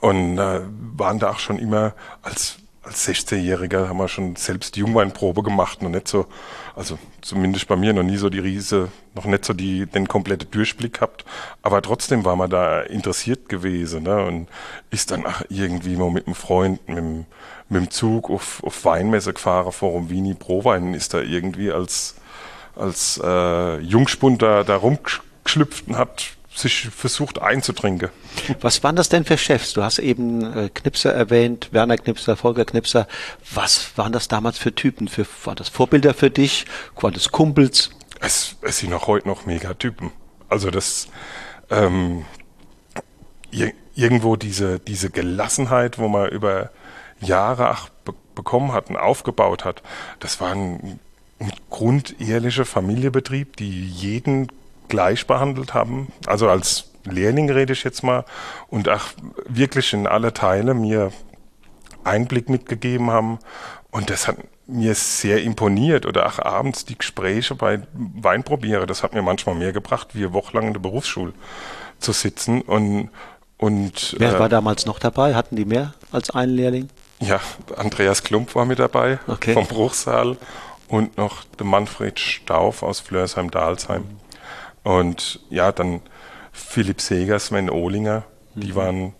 B: und äh, waren da auch schon immer als als 16-Jähriger haben wir schon selbst die Jungweinprobe gemacht, noch nicht so, also zumindest bei mir noch nie so die Riese, noch nicht so die, den kompletten Durchblick gehabt, aber trotzdem war man da interessiert gewesen, ne, und ist dann irgendwie mal mit einem Freund, mit dem, mit dem Zug auf, auf Weinmesse gefahren, Forum Vini Prowein, ist da irgendwie als, als äh, Jungspund da, da rumgeschlüpft und hat sich versucht einzutrinken.
A: Was waren das denn für Chefs? Du hast eben äh, Knipser erwähnt, Werner Knipser, Volker Knipser. Was waren das damals für Typen? Für, waren das Vorbilder für dich? Waren das Kumpels?
B: Es, es sind auch heute noch Megatypen. Also das ähm, irgendwo diese, diese Gelassenheit, wo man über Jahre ach, be bekommen hat und aufgebaut hat, das war ein, ein grundehrlicher Familienbetrieb, die jeden gleich behandelt haben. Also als Lehrling rede ich jetzt mal und auch wirklich in alle Teile mir Einblick mitgegeben haben. Und das hat mir sehr imponiert oder auch abends die Gespräche bei Weinprobiere. Das hat mir manchmal mehr gebracht, wie wochenlang in der Berufsschule zu sitzen und und,
A: Wer äh, war damals noch dabei? Hatten die mehr als einen Lehrling?
B: Ja, Andreas Klump war mit dabei okay. vom Bruchsaal und noch der Manfred Stauf aus Flörsheim-Dalsheim. Und ja, dann Philipp Seger, Sven Ohlinger, mhm. die waren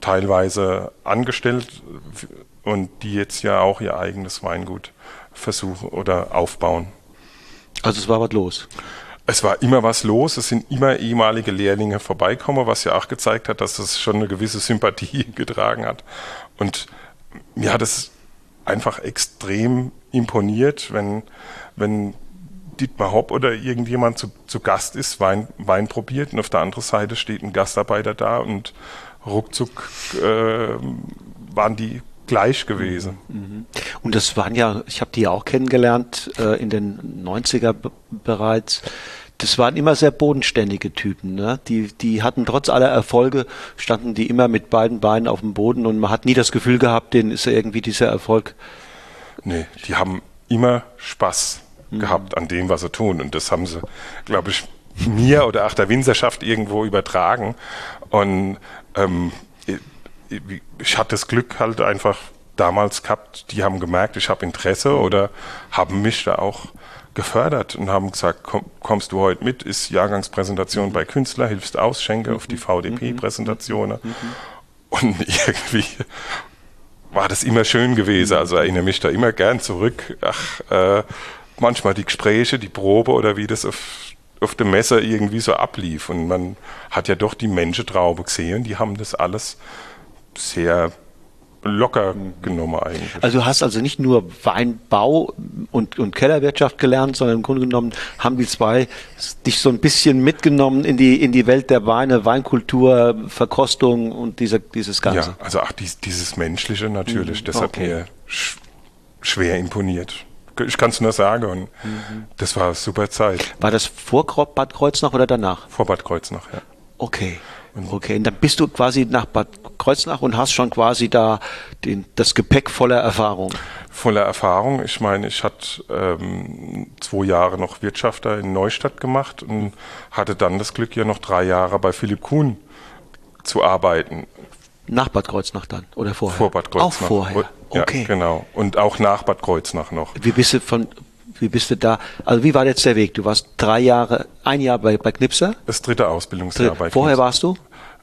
B: teilweise angestellt und die jetzt ja auch ihr eigenes Weingut versuchen oder aufbauen.
A: Also es war was los.
B: Es war immer was los. Es sind immer ehemalige Lehrlinge vorbeikommen, was ja auch gezeigt hat, dass es schon eine gewisse Sympathie <laughs> getragen hat. Und mir hat es einfach extrem imponiert, wenn, wenn Dietmar Hopp oder irgendjemand zu, zu Gast ist, Wein, Wein probiert und auf der anderen Seite steht ein Gastarbeiter da und ruckzuck äh, waren die gleich gewesen.
A: Mhm. Und das waren ja, ich habe die ja auch kennengelernt äh, in den 90er bereits. Das waren immer sehr bodenständige Typen. Ne? Die, die hatten trotz aller Erfolge, standen die immer mit beiden Beinen auf dem Boden und man hat nie das Gefühl gehabt, denen ist ja irgendwie dieser Erfolg.
B: Nee, die haben immer Spaß mhm. gehabt an dem, was sie tun. Und das haben sie, glaube ich, mir oder auch der Winzerschaft irgendwo übertragen. Und ähm, ich hatte das Glück halt einfach damals gehabt, die haben gemerkt, ich habe Interesse oder haben mich da auch gefördert und haben gesagt, komm, kommst du heute mit, ist Jahrgangspräsentation bei Künstler, hilfst aus, schenke auf die mhm. VDP-Präsentationen. Mhm. Und <laughs> irgendwie war das immer schön gewesen. Also erinnere mich da immer gern zurück. Ach, äh, manchmal die Gespräche, die Probe oder wie das auf, auf dem Messer irgendwie so ablief. Und man hat ja doch die Menschentraube gesehen, die haben das alles sehr locker genommen eigentlich.
A: Also du hast also nicht nur Weinbau und, und Kellerwirtschaft gelernt, sondern im Grunde genommen haben die zwei dich so ein bisschen mitgenommen in die, in die Welt der Weine, Weinkultur, Verkostung und diese, dieses Ganze.
B: Ja, also auch dies, dieses Menschliche natürlich, das hat mir sch schwer imponiert. Ich kann es nur sagen und mhm. das war eine super Zeit.
A: War das vor Bad Kreuznach oder danach?
B: Vor Bad Kreuznach, ja.
A: Okay. Okay, und dann bist du quasi nach Bad Kreuznach und hast schon quasi da den, das Gepäck voller Erfahrung.
B: Voller Erfahrung. Ich meine, ich hatte ähm, zwei Jahre noch Wirtschafter in Neustadt gemacht und hatte dann das Glück, ja noch drei Jahre bei Philipp Kuhn zu arbeiten.
A: Nach Bad Kreuznach dann oder vorher?
B: Vor Bad Kreuznach.
A: Auch vorher.
B: Okay. Ja, genau. Und auch nach Bad Kreuznach noch.
A: Wie bist du von wie bist du da? Also wie war jetzt der Weg? Du warst drei Jahre, ein Jahr bei, bei Knipser?
B: Das dritte Ausbildungsjahr
A: Dritt, bei Knipser. Vorher warst du?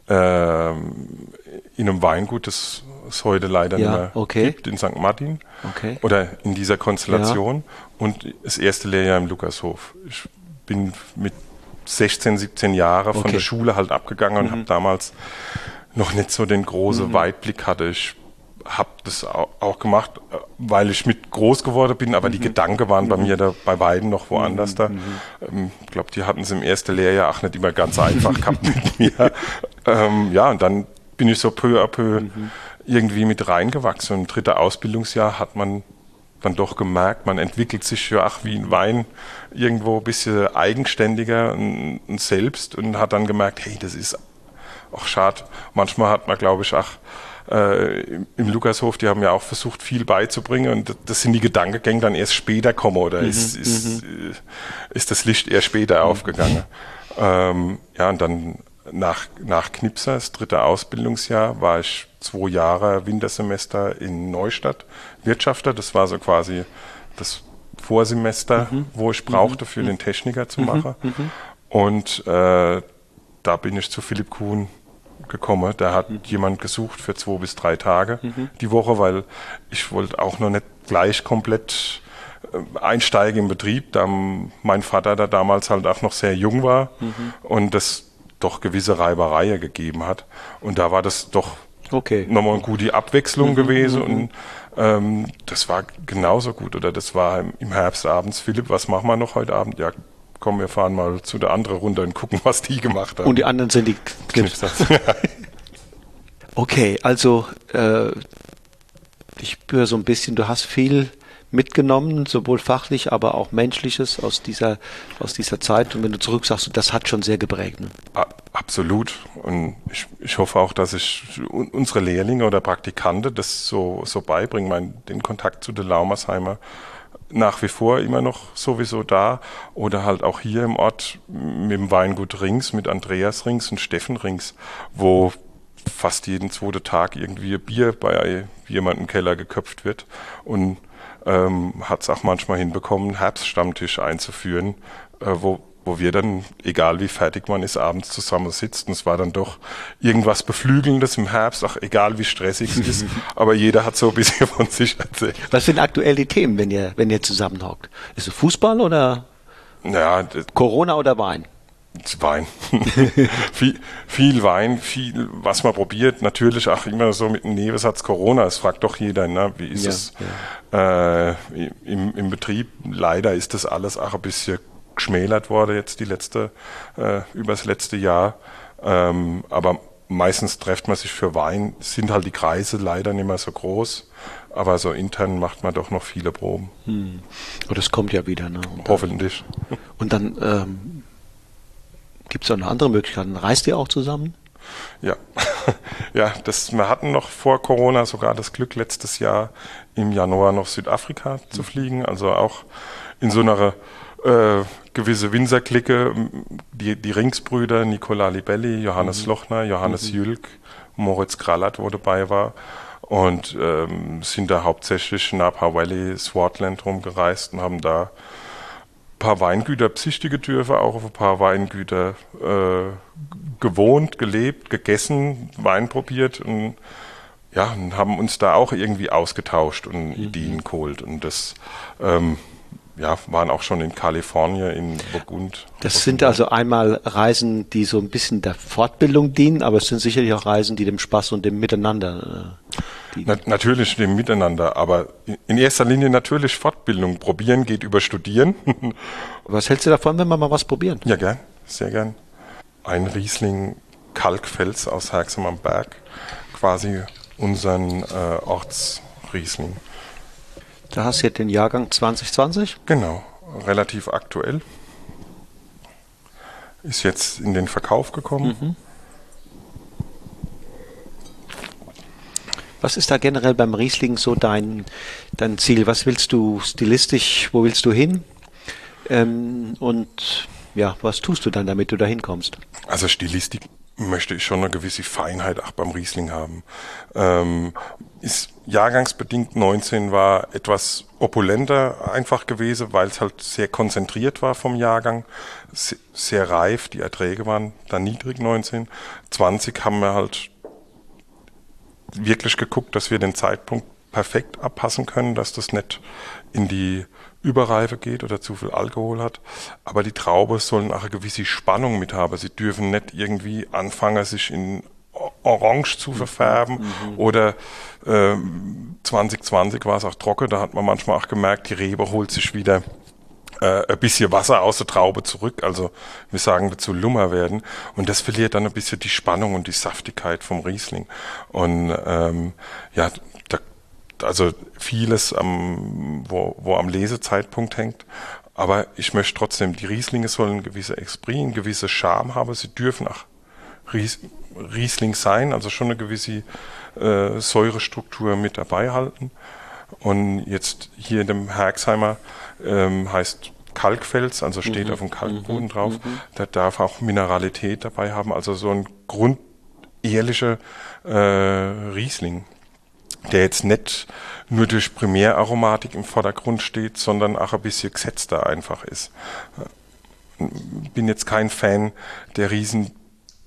B: Ähm, in einem Weingut, das es heute leider ja, nicht mehr
A: okay.
B: gibt, in St. Martin.
A: Okay.
B: Oder in dieser Konstellation. Ja. Und das erste Lehrjahr im Lukashof. Ich bin mit 16, 17 Jahren von okay. der Schule halt abgegangen mhm. und habe damals noch nicht so den großen mhm. Weitblick hatte. Ich habe das auch gemacht, äh, weil ich mit groß geworden bin, aber mhm. die Gedanken waren bei mhm. mir da bei beiden noch woanders mhm. da. Mhm. Ähm, ich glaube, die hatten es im ersten Lehrjahr auch nicht immer ganz einfach <laughs> gehabt mit mir. Ähm, ja, und dann bin ich so peu à peu mhm. irgendwie mit reingewachsen. Und im dritten Ausbildungsjahr hat man dann doch gemerkt, man entwickelt sich ja ach wie ein Wein irgendwo ein bisschen eigenständiger und, und selbst und hat dann gemerkt, hey, das ist auch schade. Manchmal hat man, glaube ich, ach, äh, im Lukashof, die haben ja auch versucht, viel beizubringen und das sind die Gedankengänge dann erst später kommen oder mhm, ist, ist, mhm. ist das Licht eher später mhm. aufgegangen. Ähm, ja, und dann nach, nach Knipser, das dritte Ausbildungsjahr, war ich zwei Jahre Wintersemester in Neustadt Wirtschafter. Das war so quasi das Vorsemester, mhm. wo ich brauchte, für mhm. den Techniker zu machen. Und äh, da bin ich zu Philipp Kuhn gekommen. Da hat mhm. jemand gesucht für zwei bis drei Tage mhm. die Woche, weil ich wollte auch noch nicht gleich komplett äh, einsteigen im Betrieb, da mein Vater da damals halt auch noch sehr jung war mhm. und das doch gewisse Reibereien gegeben hat. Und da war das doch
A: okay.
B: nochmal eine gute Abwechslung mhm. gewesen mhm. und ähm, das war genauso gut. Oder das war im Herbst abends, Philipp, was machen wir noch heute Abend? Ja, komm, wir fahren mal zu der anderen runter und gucken, was die gemacht haben.
A: Und die anderen sind die Knipser. <laughs> okay, also äh, ich spüre so ein bisschen, du hast viel mitgenommen, sowohl fachlich, aber auch menschliches aus dieser, aus dieser Zeit. Und wenn du zurück sagst, das hat schon sehr geprägt. Ne?
B: Absolut. Und ich, ich hoffe auch, dass ich unsere Lehrlinge oder Praktikanten das so, so beibringen. Mein, den Kontakt zu der Laumersheimer nach wie vor immer noch sowieso da. Oder halt auch hier im Ort mit dem Weingut Rings, mit Andreas Rings und Steffen Rings, wo fast jeden zweiten Tag irgendwie Bier bei jemandem im Keller geköpft wird. Und ähm, hat es auch manchmal hinbekommen, Herbststammtisch einzuführen, äh, wo wo wir dann, egal wie fertig man ist, abends zusammen sitzen. Es war dann doch irgendwas Beflügelndes im Herbst, auch egal wie stressig es ist, <laughs> aber jeder hat so ein bisschen von sich erzählt.
A: Was sind aktuell die Themen, wenn ihr, wenn ihr zusammenhockt? Ist es Fußball oder
B: ja,
A: Corona oder Wein?
B: Wein. <laughs> viel, viel Wein, viel, was man probiert. Natürlich auch immer so mit dem Nebensatz Corona. Es fragt doch jeder, ne? wie ist ja, es ja. Äh, im, im Betrieb? Leider ist das alles auch ein bisschen geschmälert worden jetzt die letzte, äh, übers letzte Jahr. Ähm, aber meistens trifft man sich für Wein, sind halt die Kreise leider nicht mehr so groß. Aber so intern macht man doch noch viele Proben.
A: Hm. Und das kommt ja wieder, ne?
B: Und Hoffentlich.
A: Dann, und dann ähm, gibt es auch eine andere Möglichkeit. Reist ihr auch zusammen?
B: Ja, <laughs> ja, das, wir hatten noch vor Corona sogar das Glück, letztes Jahr im Januar nach Südafrika zu fliegen. Also auch in so einer äh, gewisse Winzerklicke, die, die Ringsbrüder, Nicola Libelli, Johannes mhm. Lochner, Johannes mhm. Jülk, Moritz Krallert, wo dabei war. Und ähm, sind da hauptsächlich Napa Valley, Swartland rumgereist und haben da ein paar Weingüter besichtigen dürfen, auch auf ein paar Weingüter äh, gewohnt, gelebt, gegessen, Wein probiert und ja, und haben uns da auch irgendwie ausgetauscht und mhm. Ideen geholt. Und das ähm, ja, waren auch schon in Kalifornien, in Burgund.
A: Das sind also einmal Reisen, die so ein bisschen der Fortbildung dienen, aber es sind sicherlich auch Reisen, die dem Spaß und dem Miteinander.
B: Äh, Na, natürlich dem Miteinander, aber in erster Linie natürlich Fortbildung. Probieren geht über Studieren. <laughs>
A: was hältst du davon, wenn wir mal was probieren?
B: Ja, gern, sehr gern. Ein Riesling Kalkfels aus Herxham am Berg, quasi unseren äh, Ortsriesling.
A: Da hast du jetzt den Jahrgang 2020?
B: Genau, relativ aktuell. Ist jetzt in den Verkauf gekommen. Mhm.
A: Was ist da generell beim Riesling so dein, dein Ziel? Was willst du stilistisch, wo willst du hin? Ähm, und ja, was tust du dann, damit du da hinkommst?
B: Also Stilistik möchte ich schon eine gewisse Feinheit auch beim Riesling haben. Ähm, ist jahrgangsbedingt 19 war etwas opulenter einfach gewesen, weil es halt sehr konzentriert war vom Jahrgang, sehr, reif, die Erträge waren dann niedrig 19. 20 haben wir halt wirklich geguckt, dass wir den Zeitpunkt perfekt abpassen können, dass das nicht in die Überreife geht oder zu viel Alkohol hat. Aber die Traube sollen auch eine gewisse Spannung mit haben. Sie dürfen nicht irgendwie anfangen, sich in orange zu verfärben mhm. oder äh, 2020 war es auch trocken, da hat man manchmal auch gemerkt, die Rebe holt sich wieder äh, ein bisschen Wasser aus der Traube zurück, also wir sagen dazu Lummer werden und das verliert dann ein bisschen die Spannung und die Saftigkeit vom Riesling und ähm, ja, da also vieles, am, wo, wo am Lesezeitpunkt hängt. Aber ich möchte trotzdem, die Rieslinge sollen gewisse Esprit, gewisse Charme haben. Sie dürfen auch Ries, Riesling sein, also schon eine gewisse äh, Säurestruktur mit dabei halten. Und jetzt hier in dem Herxheimer ähm, heißt Kalkfels, also steht mhm. auf dem Kalkboden mhm. drauf. Mhm. Da darf auch Mineralität dabei haben, also so ein grundehrlicher äh, Riesling der jetzt nicht nur durch Primäraromatik im Vordergrund steht, sondern auch ein bisschen gesetzter einfach ist. Bin jetzt kein Fan der riesen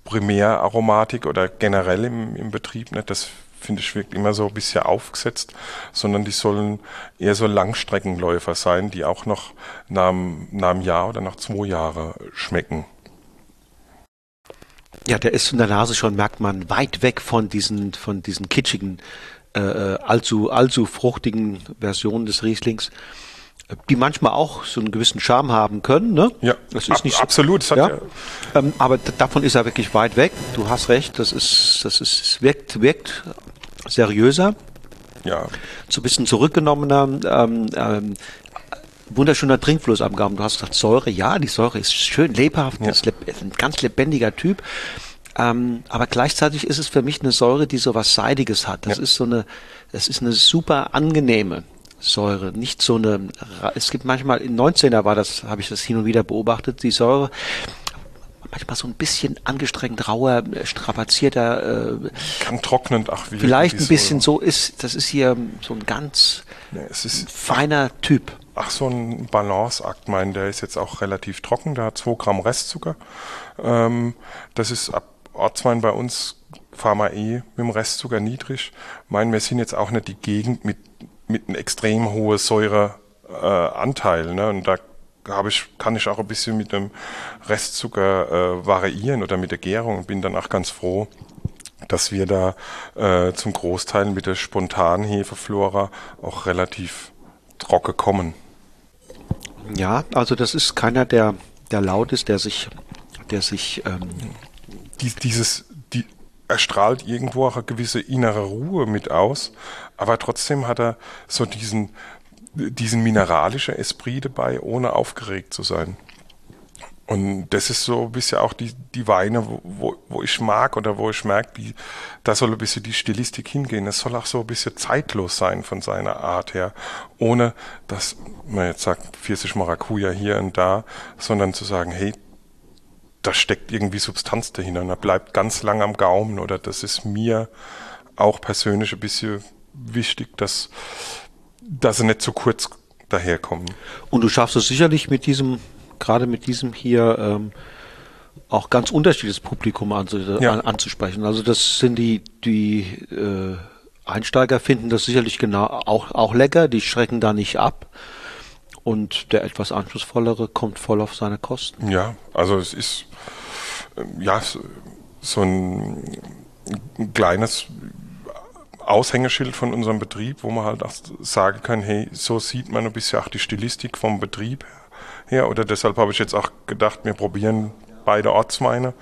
B: Primäraromatik oder generell im, im Betrieb nicht. Das finde ich wirkt immer so ein bisschen aufgesetzt, sondern die sollen eher so Langstreckenläufer sein, die auch noch nach, nach einem Jahr oder nach zwei Jahren schmecken.
A: Ja, der ist in der Nase schon, merkt man, weit weg von diesen, von diesen kitschigen äh, äh, allzu, allzu fruchtigen Versionen des Rieslings, die manchmal auch so einen gewissen Charme haben können. Ne?
B: Ja,
A: das ist nicht so,
B: absolut.
A: Ja? Ja. Ähm, aber davon ist er wirklich weit weg. Du hast recht, das ist, das ist, es wirkt, wirkt seriöser.
B: Ja.
A: So ein bisschen zurückgenommener. Ähm, ähm, wunderschöner Trinkflussabgaben. Du hast gesagt Säure. Ja, die Säure ist schön lebhaft. Ja. Ist ein ganz lebendiger Typ. Ähm, aber gleichzeitig ist es für mich eine Säure, die so was Seidiges hat. Das ja. ist so eine, das ist eine super angenehme Säure, nicht so eine, es gibt manchmal, in 19er war das, habe ich das hin und wieder beobachtet, die Säure, manchmal so ein bisschen angestrengt rauer, strapazierter.
B: Äh, Kann trocknend, ach
A: wie. Vielleicht ein bisschen so ist, das ist hier so ein ganz
B: nee,
A: feiner Typ.
B: Ach, so ein Balanceakt, mein, der ist jetzt auch relativ trocken, der hat 2 Gramm Restzucker. Ähm, das ist ab Ortswein bei uns Pharma E mit dem Restzucker niedrig. Meinen wir sind jetzt auch nicht die Gegend mit, mit einem extrem hohen Säureanteil. Äh, ne? Und da habe ich, kann ich auch ein bisschen mit dem Restzucker äh, variieren oder mit der Gärung und bin dann auch ganz froh, dass wir da äh, zum Großteil mit der spontanen Hefeflora auch relativ trocken kommen.
A: Ja, also das ist keiner, der, der laut ist, der sich, der sich ähm,
B: die, dieses, die, er strahlt irgendwo auch eine gewisse innere Ruhe mit aus, aber trotzdem hat er so diesen, diesen mineralischen Esprit dabei, ohne aufgeregt zu sein. Und das ist so ein bisschen auch die, die Weine, wo, wo ich mag oder wo ich merke, die, da soll ein bisschen die Stilistik hingehen. Es soll auch so ein bisschen zeitlos sein von seiner Art her, ohne dass man jetzt sagt, 40 Maracuja hier und da, sondern zu sagen, hey, da steckt irgendwie Substanz dahinter und er bleibt ganz lang am Gaumen oder das ist mir auch persönlich ein bisschen wichtig, dass, dass sie nicht zu kurz daherkommen.
A: Und du schaffst es sicherlich mit diesem, gerade mit diesem hier, ähm, auch ganz unterschiedliches Publikum anzu ja. an, anzusprechen. Also das sind die, die äh, Einsteiger finden das sicherlich genau auch, auch lecker, die schrecken da nicht ab. Und der etwas anspruchsvollere kommt voll auf seine Kosten.
B: Ja, also es ist ähm, ja so ein kleines Aushängeschild von unserem Betrieb, wo man halt auch sagen kann, hey, so sieht man ein bisschen auch die Stilistik vom Betrieb her. Oder deshalb habe ich jetzt auch gedacht, wir probieren beide Ortsweine,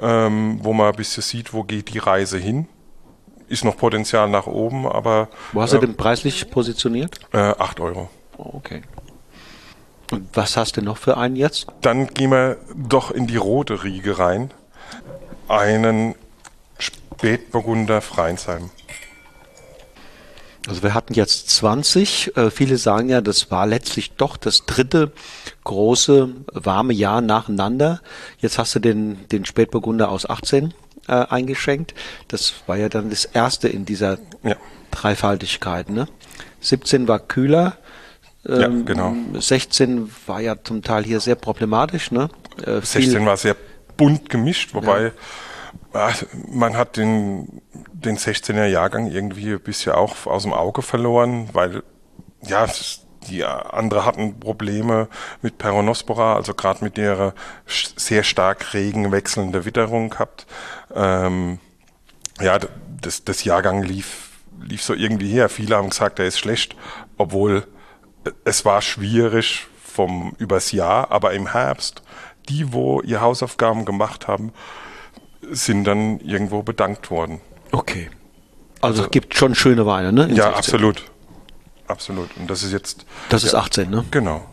B: ähm, wo man ein bisschen sieht, wo geht die Reise hin. Ist noch Potenzial nach oben, aber.
A: Wo hast du äh, denn preislich positioniert?
B: Äh, 8 Euro.
A: Oh, okay. Und was hast du noch für einen jetzt?
B: Dann gehen wir doch in die rote Riege rein. Einen Spätburgunder Freinsheim.
A: Also wir hatten jetzt 20. Äh, viele sagen ja, das war letztlich doch das dritte große warme Jahr nacheinander. Jetzt hast du den, den Spätburgunder aus 18 äh, eingeschenkt. Das war ja dann das erste in dieser ja. Dreifaltigkeit. Ne? 17 war kühler.
B: Ähm, ja, genau.
A: 16 war ja zum Teil hier sehr problematisch. Ne?
B: Äh, 16 war sehr bunt gemischt, wobei ja. man hat den den 16er Jahrgang irgendwie ein bisschen auch aus dem Auge verloren, weil ja, die andere hatten Probleme mit Peronospora, also gerade mit der sehr stark regenwechselnde Witterung gehabt. Ähm, ja, das, das Jahrgang lief, lief so irgendwie her. Viele haben gesagt, er ist schlecht, obwohl es war schwierig vom übers Jahr, aber im Herbst, die, wo ihr Hausaufgaben gemacht haben, sind dann irgendwo bedankt worden.
A: Okay. Also, also es gibt schon schöne Weine, ne?
B: Ja, 16. absolut. Absolut. Und das ist jetzt.
A: Das ist 18, ne?
B: Genau.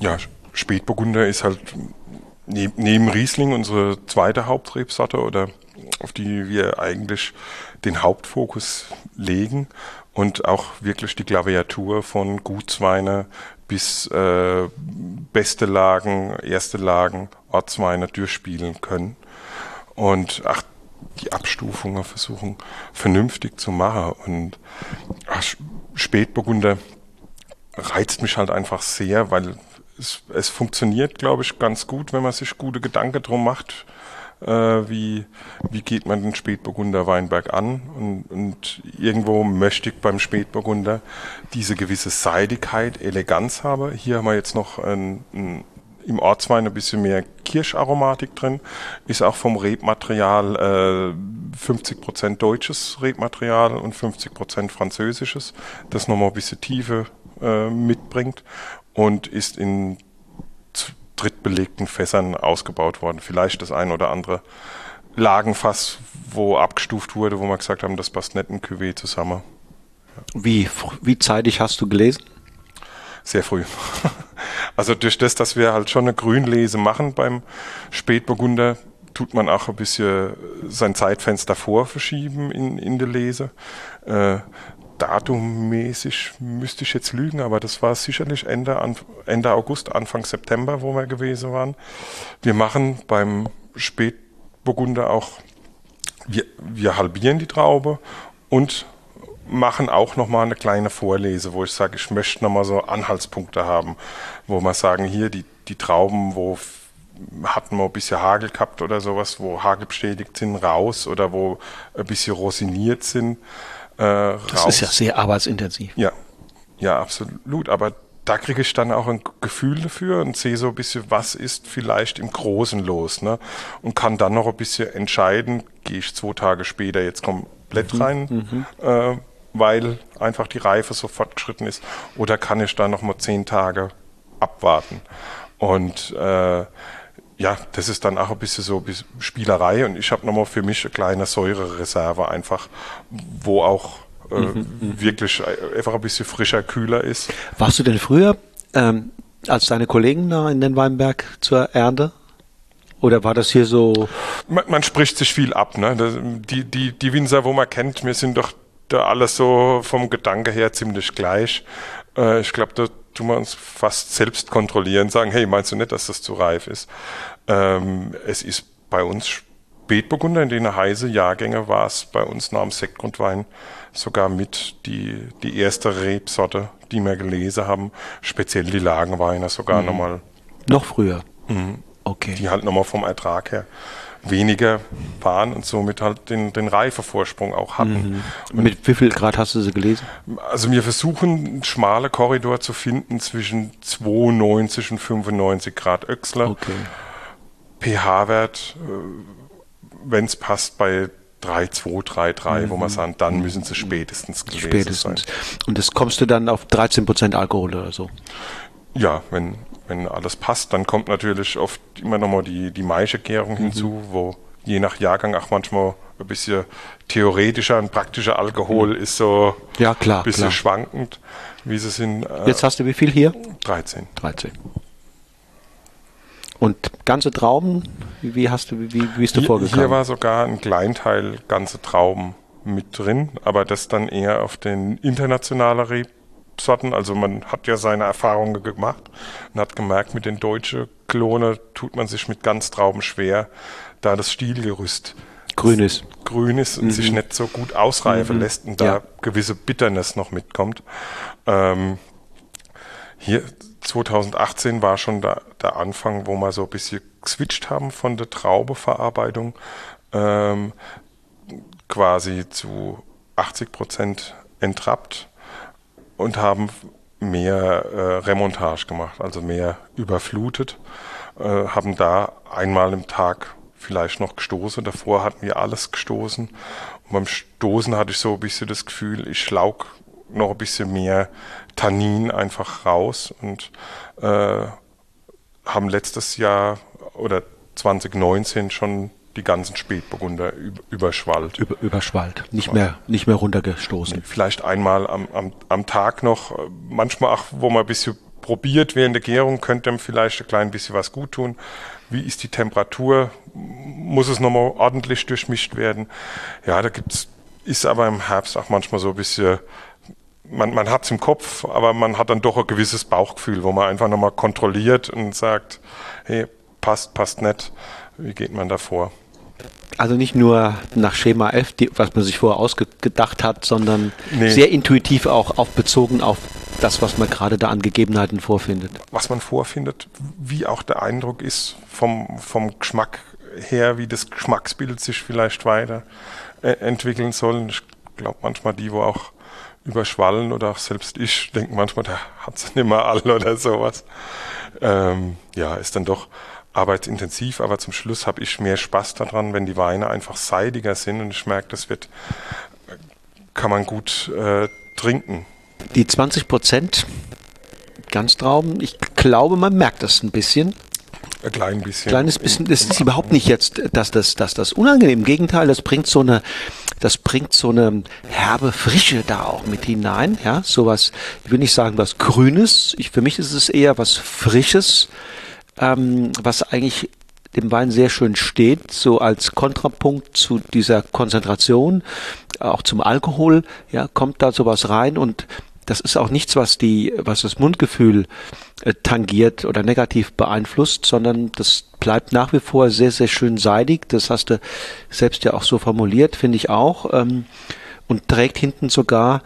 B: Ja, Spätburgunder ist halt neb, neben Riesling unsere zweite Hauptrebsorte oder auf die wir eigentlich den Hauptfokus legen und auch wirklich die Klaviatur von Gutsweine bis äh, beste Lagen, erste Lagen, Ortsweine durchspielen können. Und ach, die Abstufungen versuchen vernünftig zu machen. Und ach, Spätburgunder reizt mich halt einfach sehr, weil es, es funktioniert, glaube ich, ganz gut, wenn man sich gute Gedanken drum macht, wie, wie geht man den Spätburgunder Weinberg an. Und, und irgendwo möchte ich beim Spätburgunder diese gewisse Seidigkeit, Eleganz haben. Hier haben wir jetzt noch ein, ein im Ortswein ein bisschen mehr Kirscharomatik drin. Ist auch vom Rebmaterial äh, 50% deutsches Rebmaterial und 50% französisches, das nochmal ein bisschen Tiefe äh, mitbringt und ist in drittbelegten Fässern ausgebaut worden. Vielleicht das ein oder andere Lagenfass, wo abgestuft wurde, wo wir gesagt haben, das passt nicht in Cuvée zusammen.
A: Wie, wie zeitig hast du gelesen?
B: Sehr früh. <laughs> Also durch das, dass wir halt schon eine Grünlese machen beim Spätburgunder, tut man auch ein bisschen sein Zeitfenster vorverschieben in, in der Lese. Äh, datummäßig müsste ich jetzt lügen, aber das war sicherlich Ende, Ende August, Anfang September, wo wir gewesen waren. Wir machen beim Spätburgunder auch, wir, wir halbieren die Traube und machen auch nochmal eine kleine Vorlese, wo ich sage, ich möchte nochmal so Anhaltspunkte haben, wo man sagen, hier die, die Trauben, wo hatten wir ein bisschen Hagel gehabt oder sowas, wo Hagel bestätigt sind, raus oder wo ein bisschen rosiniert sind.
A: Äh, raus. Das ist ja sehr arbeitsintensiv.
B: Ja, ja, absolut. Aber da kriege ich dann auch ein Gefühl dafür und sehe so ein bisschen, was ist vielleicht im Großen los, ne? Und kann dann noch ein bisschen entscheiden, gehe ich zwei Tage später jetzt komplett mhm, rein, mhm. äh, weil einfach die Reife so fortgeschritten ist, oder kann ich da noch mal zehn Tage abwarten? Und äh, ja, das ist dann auch ein bisschen so Spielerei und ich habe nochmal für mich eine kleine Säurereserve einfach, wo auch äh, mhm, mhm, wirklich einfach ein bisschen frischer, kühler ist.
A: Warst du denn früher ähm, als deine Kollegen da in den Weinberg zur Ernte? Oder war das hier so?
B: Man, man spricht sich viel ab, ne? Das, die, die, die Winzer, wo man kennt, wir sind doch da alles so vom Gedanke her ziemlich gleich. Äh, ich glaube, da tun wir uns fast selbst kontrollieren, sagen, hey, meinst du nicht, dass das zu reif ist? Ähm, es ist bei uns Spätburgunder, in denen heiße Jahrgänge war es bei uns nach dem Sektgrundwein sogar mit die, die erste Rebsorte, die wir gelesen haben, speziell die Lagenweine sogar mhm. nochmal.
A: Noch früher?
B: Mhm. Okay. Die halt nochmal vom Ertrag her weniger waren und somit halt den, den Reifevorsprung auch hatten.
A: Mhm. Mit wie viel Grad hast du sie gelesen?
B: Also wir versuchen, einen schmalen Korridor zu finden zwischen 92 und 95 Grad Öxler.
A: Okay.
B: pH-Wert, äh, wenn es passt, bei 3,2, 3,3, wo man sagt, dann müssen sie spätestens gewesen
A: Spätestens.
B: sein.
A: Und das kommst du dann auf 13 Prozent Alkohol oder so.
B: Ja, wenn, wenn alles passt, dann kommt natürlich oft immer nochmal die, die Maischegärung hinzu, wo je nach Jahrgang auch manchmal ein bisschen theoretischer und praktischer Alkohol ist so
A: Ja, klar,
B: ein bisschen
A: klar.
B: schwankend, wie sie sind. Äh,
A: Jetzt hast du wie viel hier?
B: 13.
A: 13. Und ganze Trauben, wie hast du, wie, wie bist du
B: Hier,
A: vorgegangen?
B: hier war sogar ein Kleinteil ganze Trauben mit drin, aber das dann eher auf den internationalen Rebsorten. Also man hat ja seine Erfahrungen gemacht und hat gemerkt, mit den deutschen Klone tut man sich mit Ganztrauben schwer, da das Stilgerüst
A: Grün ist.
B: grün ist und sich nicht so gut ausreifen lässt und da
A: Mhm. Ja.
B: gewisse Bitterness noch mitkommt. Ähm, hier 2018 war schon der, der Anfang, wo wir so ein bisschen geswitcht haben von der Traubeverarbeitung ähm, quasi zu 80 Prozent entrappt und haben mehr äh, Remontage gemacht, also mehr überflutet, äh, haben da einmal im Tag vielleicht noch gestoßen. Davor hatten wir alles gestoßen. Und beim Stoßen hatte ich so ein bisschen das Gefühl, ich schlaug noch ein bisschen mehr Tannin einfach raus und äh, haben letztes Jahr oder 2019 schon die ganzen Spätburgunder üb- überschwallt.
A: Über, überschwallt. Nicht mehr, nicht mehr runtergestoßen.
B: Vielleicht einmal am, am, am Tag noch, äh, manchmal auch, wo man ein bisschen probiert während der Gärung, könnte einem vielleicht ein klein bisschen was gut tun. Wie ist die Temperatur? Muss es nochmal ordentlich durchmischt werden? Ja, da gibt's, ist aber im Herbst auch manchmal so ein bisschen, man, man hat's im Kopf, aber man hat dann doch ein gewisses Bauchgefühl, wo man einfach nochmal kontrolliert und sagt, hey, passt, passt nicht. Wie geht man da vor?
A: Also nicht nur nach Schema F, die, was man sich vorher ausgedacht hat, sondern
B: Nee.
A: sehr intuitiv auch auf bezogen auf das, was man gerade da an Gegebenheiten vorfindet.
B: was man vorfindet, wie auch der Eindruck ist vom, vom Geschmack her, wie das Geschmacksbild sich vielleicht weiter äh, entwickeln soll. Ich glaube manchmal die, wo auch überschwallen oder auch selbst ich denke manchmal, da hat es nicht mehr alle oder sowas. Ähm, ja, ist dann doch arbeitsintensiv, aber zum Schluss habe ich mehr Spaß daran, wenn die Weine einfach seidiger sind und ich merke, das wird, äh, kann man gut äh, trinken.
A: Die 20 Prozent Ganztrauben, ich glaube, man merkt das ein bisschen.
B: Ein klein bisschen.
A: Kleines bisschen, das ist überhaupt nicht jetzt, dass das, dass das unangenehm. Im Gegenteil, das bringt so eine, das bringt so eine herbe Frische da auch mit hinein. Ja, sowas, ich will nicht sagen was Grünes. Ich, für mich ist es eher was Frisches, ähm, was eigentlich dem Wein sehr schön steht, so als Kontrapunkt zu dieser Konzentration, auch zum Alkohol, ja, kommt da sowas rein und das ist auch nichts, was die, was das Mundgefühl äh, tangiert oder negativ beeinflusst, sondern das bleibt nach wie vor sehr, sehr schön seidig. Das hast du selbst ja auch so formuliert, finde ich auch. Ähm, und trägt hinten sogar,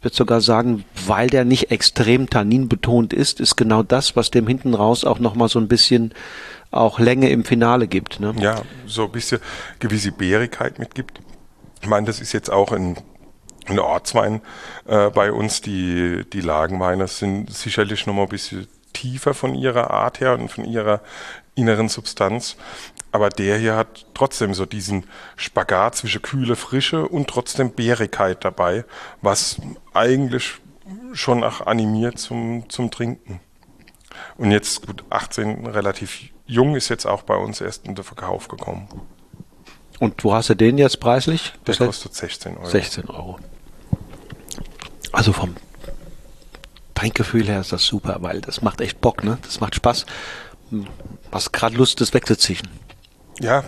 A: würde sogar sagen, weil der nicht extrem tanninbetont ist, ist genau das, was dem hinten raus auch nochmal so ein bisschen auch Länge im Finale gibt. Ne?
B: ja, so ein bisschen gewisse Bärigkeit mitgibt. Ich meine, das ist jetzt auch ein, ein Ortswein äh, bei uns. Die, die Lagenweine sind sicherlich noch mal ein bisschen tiefer von ihrer Art her und von ihrer inneren Substanz. Aber der hier hat trotzdem so diesen Spagat zwischen kühle Frische und trotzdem Bärigkeit dabei, was eigentlich schon auch animiert zum, zum Trinken. Und jetzt, gut, 18, relativ jung, ist jetzt auch bei uns erst in den Verkauf gekommen.
A: Und wo hast du den jetzt preislich?
B: Der kostet 16 Euro.
A: 16 Euro. Also vom Trinkgefühl her ist das super, weil das macht echt Bock, ne? Das macht Spaß. Was gerade Lust ist, wegzuziehen.
B: Ja,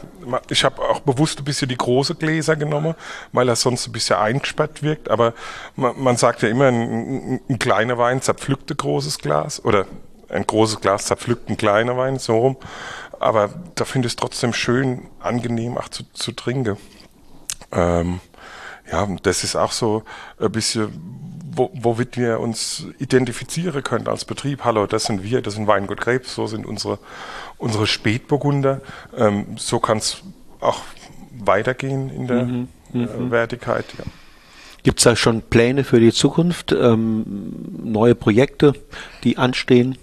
B: ich habe auch bewusst ein bisschen die große Gläser genommen, weil er sonst ein bisschen eingesperrt wirkt. Aber man, man sagt ja immer, ein, ein, ein kleiner Wein zerpflückt ein großes Glas oder ein großes Glas zerpflückt ein kleiner Wein, so rum. Aber da finde ich es trotzdem schön, angenehm auch zu, zu trinken. Ähm, ja, und das ist auch so ein bisschen, wo, womit wir uns identifizieren können als Betrieb. Hallo, das sind wir, das sind Weingut Krebs, so sind unsere, unsere Spätburgunder. Ähm, so kann es auch weitergehen in der mhm. Äh, mhm. Wertigkeit. Ja.
A: Gibt es da schon Pläne für die Zukunft, ähm, neue Projekte, die anstehen?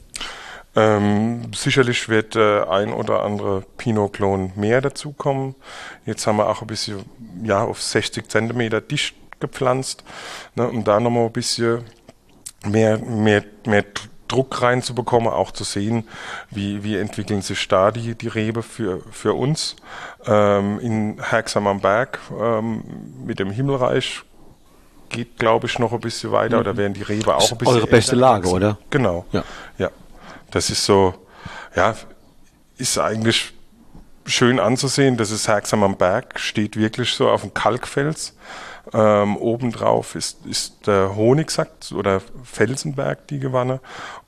B: Ähm, sicherlich wird äh, ein oder andere Pinot-Klon mehr dazukommen. Jetzt haben wir auch ein bisschen ja, auf 60 Zentimeter dicht gepflanzt, ne, um da nochmal ein bisschen mehr, mehr, mehr Druck reinzubekommen, auch zu sehen, wie, wie entwickeln sich da die, die Rebe für, für uns. Ähm, in Herxham am Berg ähm, mit dem Himmelreich geht, glaube ich, noch ein bisschen weiter mhm. oder werden die Rebe auch ein bisschen.
A: Eure beste Lage, oder?
B: Genau. Ja. ja. Das ist so, ja, ist eigentlich schön anzusehen. Das ist Herxham am Berg, steht wirklich so auf dem Kalkfels. Ähm, obendrauf ist, ist der Honigsack oder Felsenberg, die Gewanne.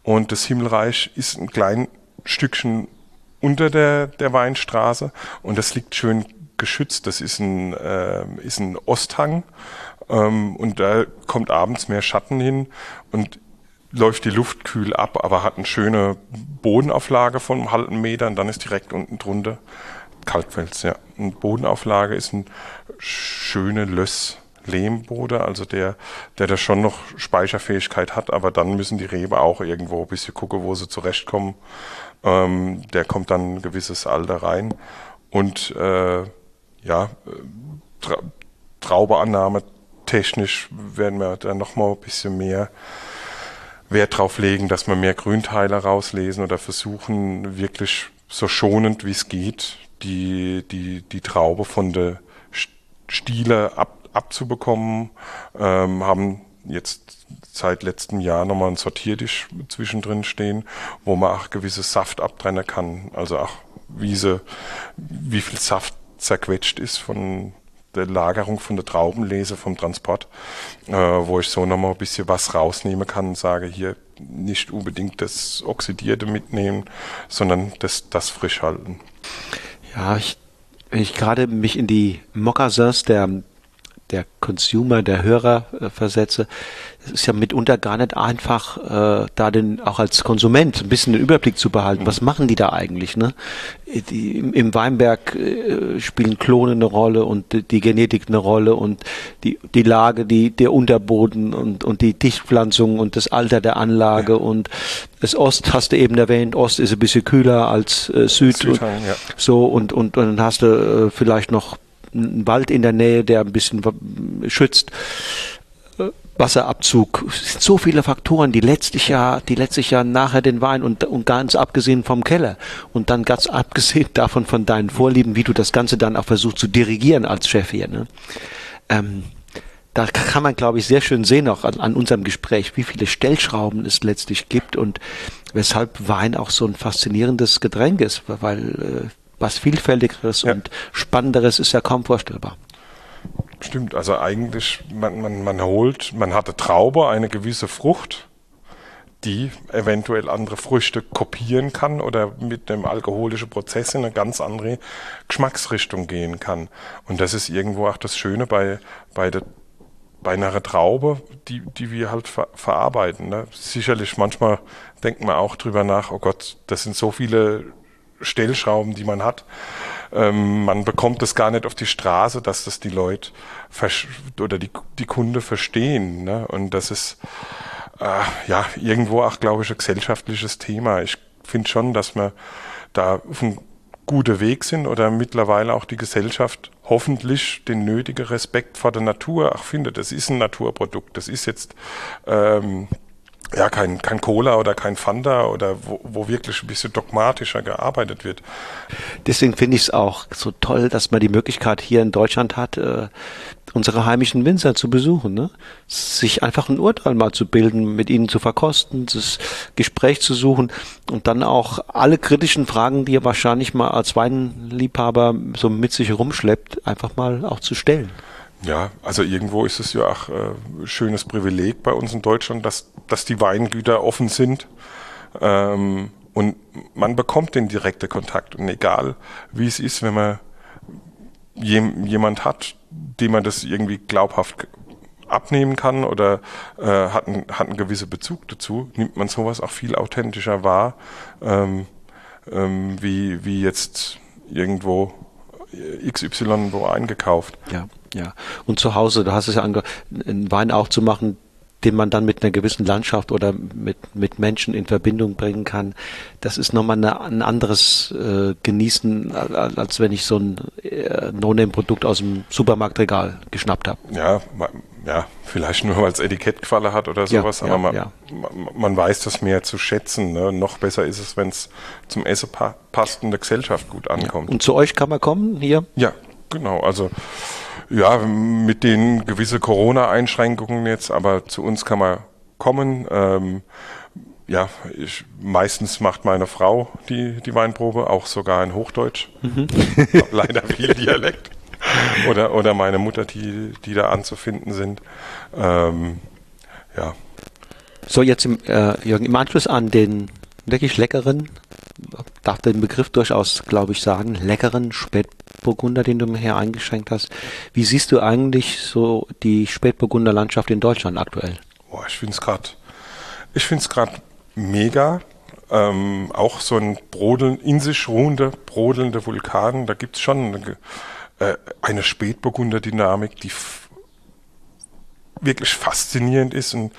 B: Und das Himmelreich ist ein klein Stückchen unter der, der Weinstraße und das liegt schön geschützt. Das ist ein, äh, ist ein Osthang ähm, und da kommt abends mehr Schatten hin und läuft die Luft kühl ab, aber hat eine schöne Bodenauflage von einem halben Meter und dann ist direkt unten drunter Kalkfels, ja. Eine Bodenauflage ist ein schöne Löss. Lehmbode, also der, der da schon noch Speicherfähigkeit hat, aber dann müssen die Rebe auch irgendwo ein bisschen gucken, wo sie zurechtkommen. Ähm, der kommt dann ein gewisses Alter rein. Und äh, ja, Tra Traubeannahme technisch werden wir da nochmal ein bisschen mehr Wert drauf legen, dass wir mehr Grünteile rauslesen oder versuchen, wirklich so schonend wie es geht, die, die, die Traube von der Stiele ab, abzubekommen, ähm, haben jetzt seit letztem Jahr nochmal ein Sortiertisch zwischendrin stehen, wo man auch gewisse Saft abtrennen kann. Also auch wie, sie, wie viel Saft zerquetscht ist von der Lagerung von der Traubenlese vom Transport, äh, wo ich so nochmal ein bisschen was rausnehmen kann und sage, hier nicht unbedingt das Oxidierte mitnehmen, sondern das, das frisch halten.
A: Ja, ich, wenn ich gerade mich in die Moccasins der der Consumer, der Hörer äh, versetze, ist ja mitunter gar nicht einfach, äh, da den auch als Konsument ein bisschen den Überblick zu behalten. Was machen die da eigentlich? Ne? Die, im, Im Weinberg äh, spielen Klone eine Rolle und die, die Genetik eine Rolle und die, die Lage, die, der Unterboden und, und die Dichtpflanzung und das Alter der Anlage ja. und das Ost hast du eben erwähnt, Ost ist ein bisschen kühler als äh, Süd. Südheim, und, ja. So und, und, und dann hast du äh, vielleicht noch einen Wald in der Nähe, der ein bisschen schützt. Wasserabzug, es sind so viele Faktoren, die letztlich ja, die letztlich ja nachher den Wein und, und ganz abgesehen vom Keller und dann ganz <laughs> abgesehen davon von deinen Vorlieben, wie du das Ganze dann auch versuchst zu dirigieren als Chef hier. Ne? Ähm, da kann man, glaube ich, sehr schön sehen, auch an, an, unserem Gespräch, wie viele Stellschrauben es letztlich gibt und weshalb Wein auch so ein faszinierendes Getränk ist, weil äh, was Vielfältigeres ja. und Spannenderes ist ja kaum vorstellbar.
B: Stimmt, also eigentlich, man, man, man holt, man hat eine Traube, eine gewisse Frucht, die eventuell andere Früchte kopieren kann oder mit dem alkoholischen Prozess in eine ganz andere Geschmacksrichtung gehen kann. Und das ist irgendwo auch das Schöne bei, bei der bei einer Traube, die, die wir halt ver verarbeiten. Ne? Sicherlich manchmal denkt man auch drüber nach, oh Gott, das sind so viele Stellschrauben, die man hat. Ähm, man bekommt es gar nicht auf die Straße, dass das die Leute oder die, die Kunde verstehen. Ne? Und das ist äh, ja irgendwo auch, glaube ich, ein gesellschaftliches Thema. Ich finde schon, dass wir da auf einem guten Weg sind oder mittlerweile auch die Gesellschaft hoffentlich den nötigen Respekt vor der Natur auch findet. Das ist ein Naturprodukt. Das ist jetzt ähm, ja, kein, kein Cola oder kein Fanta oder wo, wo wirklich ein bisschen dogmatischer gearbeitet wird.
A: Deswegen finde ich es auch so toll, dass man die Möglichkeit hier in Deutschland hat, äh, unsere heimischen Winzer zu besuchen, ne? sich einfach ein Urteil mal zu bilden, mit ihnen zu verkosten, das Gespräch zu suchen und dann auch alle kritischen Fragen, die er wahrscheinlich mal als Weinliebhaber so mit sich herumschleppt, einfach mal auch zu stellen.
B: Ja, also irgendwo ist es ja auch äh, schönes Privileg bei uns in Deutschland, dass, dass die Weingüter offen sind. Ähm, und man bekommt den direkten Kontakt. Und egal, wie es ist, wenn man jem, jemand hat, dem man das irgendwie glaubhaft abnehmen kann oder äh, hat, ein, hat einen gewissen Bezug dazu, nimmt man sowas auch viel authentischer wahr, ähm, ähm, wie, wie jetzt irgendwo XY wo eingekauft.
A: Ja, ja. Und zu Hause, du hast es ja ange einen Wein auch zu machen, den man dann mit einer gewissen Landschaft oder mit, mit Menschen in Verbindung bringen kann, das ist nochmal eine, ein anderes äh, Genießen, als, wenn ich so ein äh, No-Name-Produkt aus dem Supermarktregal geschnappt habe.
B: Ja, ja, vielleicht nur, weil es Etikettqualle hat oder sowas, ja, aber man, ja. man, man, weiß das mehr zu schätzen. Ne? Noch besser ist es, wenn es zum Essen pa passt und der Gesellschaft gut ankommt.
A: Und zu euch kann man kommen hier?
B: Ja, genau. Also ja, mit den gewisse Corona-Einschränkungen jetzt, aber zu uns kann man kommen. Ähm, ja, ich, meistens macht meine Frau die, die Weinprobe, auch sogar in Hochdeutsch. Mhm. leider viel Dialekt. Oder, oder meine Mutter, die, die da anzufinden sind. Ähm, ja.
A: So, jetzt im, äh, Jürgen, im Anschluss an den wirklich leckeren, darf den Begriff durchaus, glaube ich, sagen, leckeren Spätburgunder, den du mir hier eingeschränkt hast. Wie siehst du eigentlich so die Spätburgunder Landschaft in Deutschland aktuell?
B: Boah, ich finde es gerade, ich finde es gerade mega. Ähm, auch so ein brodeln, in sich ruhende, brodelnde Vulkan, da gibt es schon eine, äh, eine Spätburgunder-Dynamik, die wirklich faszinierend ist und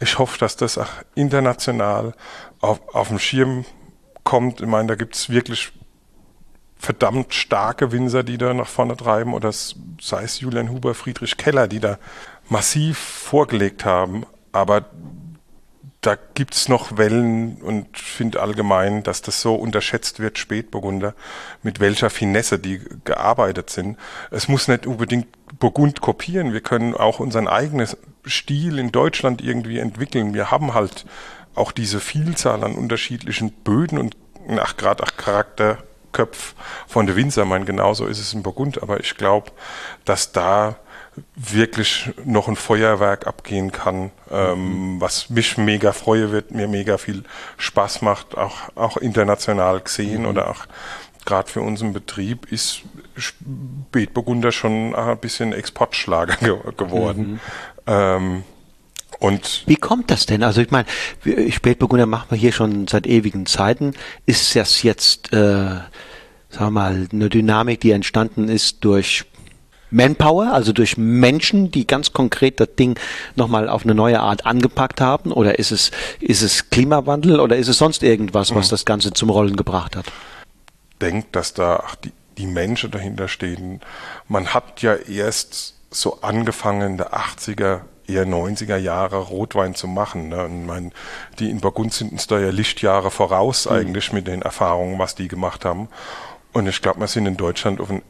B: ich hoffe, dass das auch international auf, auf dem Schirm kommt. Ich meine, da gibt es wirklich verdammt starke Winzer, die da nach vorne treiben, oder sei es Julian Huber, Friedrich Keller, die da massiv vorgelegt haben. Aber da gibt es noch Wellen und finde allgemein, dass das so unterschätzt wird, Spätburgunder, mit welcher Finesse die gearbeitet sind. Es muss nicht unbedingt Burgund kopieren. Wir können auch unseren eigenen Stil in Deutschland irgendwie entwickeln. Wir haben halt auch diese Vielzahl an unterschiedlichen Böden und nach gerade nach Charakterköpf von der Winzer. Ich meine, genauso ist es in Burgund, aber ich glaube, dass da wirklich noch ein Feuerwerk abgehen kann, ähm, was mich mega freue wird, mir mega viel Spaß macht, auch, auch international gesehen mhm. oder auch gerade für unseren Betrieb ist Spätburgunder schon ein bisschen Exportschlager <laughs> ge geworden. Mhm. Ähm,
A: und Wie kommt das denn? Also ich meine, Spätburgunder machen wir hier schon seit ewigen Zeiten. Ist das jetzt, äh, sagen wir mal, eine Dynamik, die entstanden ist durch Manpower, also durch Menschen, die ganz konkret das Ding nochmal auf eine neue Art angepackt haben? Oder ist es, ist es Klimawandel oder ist es sonst irgendwas, was mhm. das Ganze zum Rollen gebracht hat?
B: Denkt, dass da die, die Menschen dahinter stehen. Man hat ja erst so angefangen in der 80er eher 90er Jahre Rotwein zu machen. Ne? Und mein, die in Burgund sind uns da ja Lichtjahre voraus mhm. eigentlich mit den Erfahrungen, was die gemacht haben. Und ich glaube, wir sind in Deutschland auf einem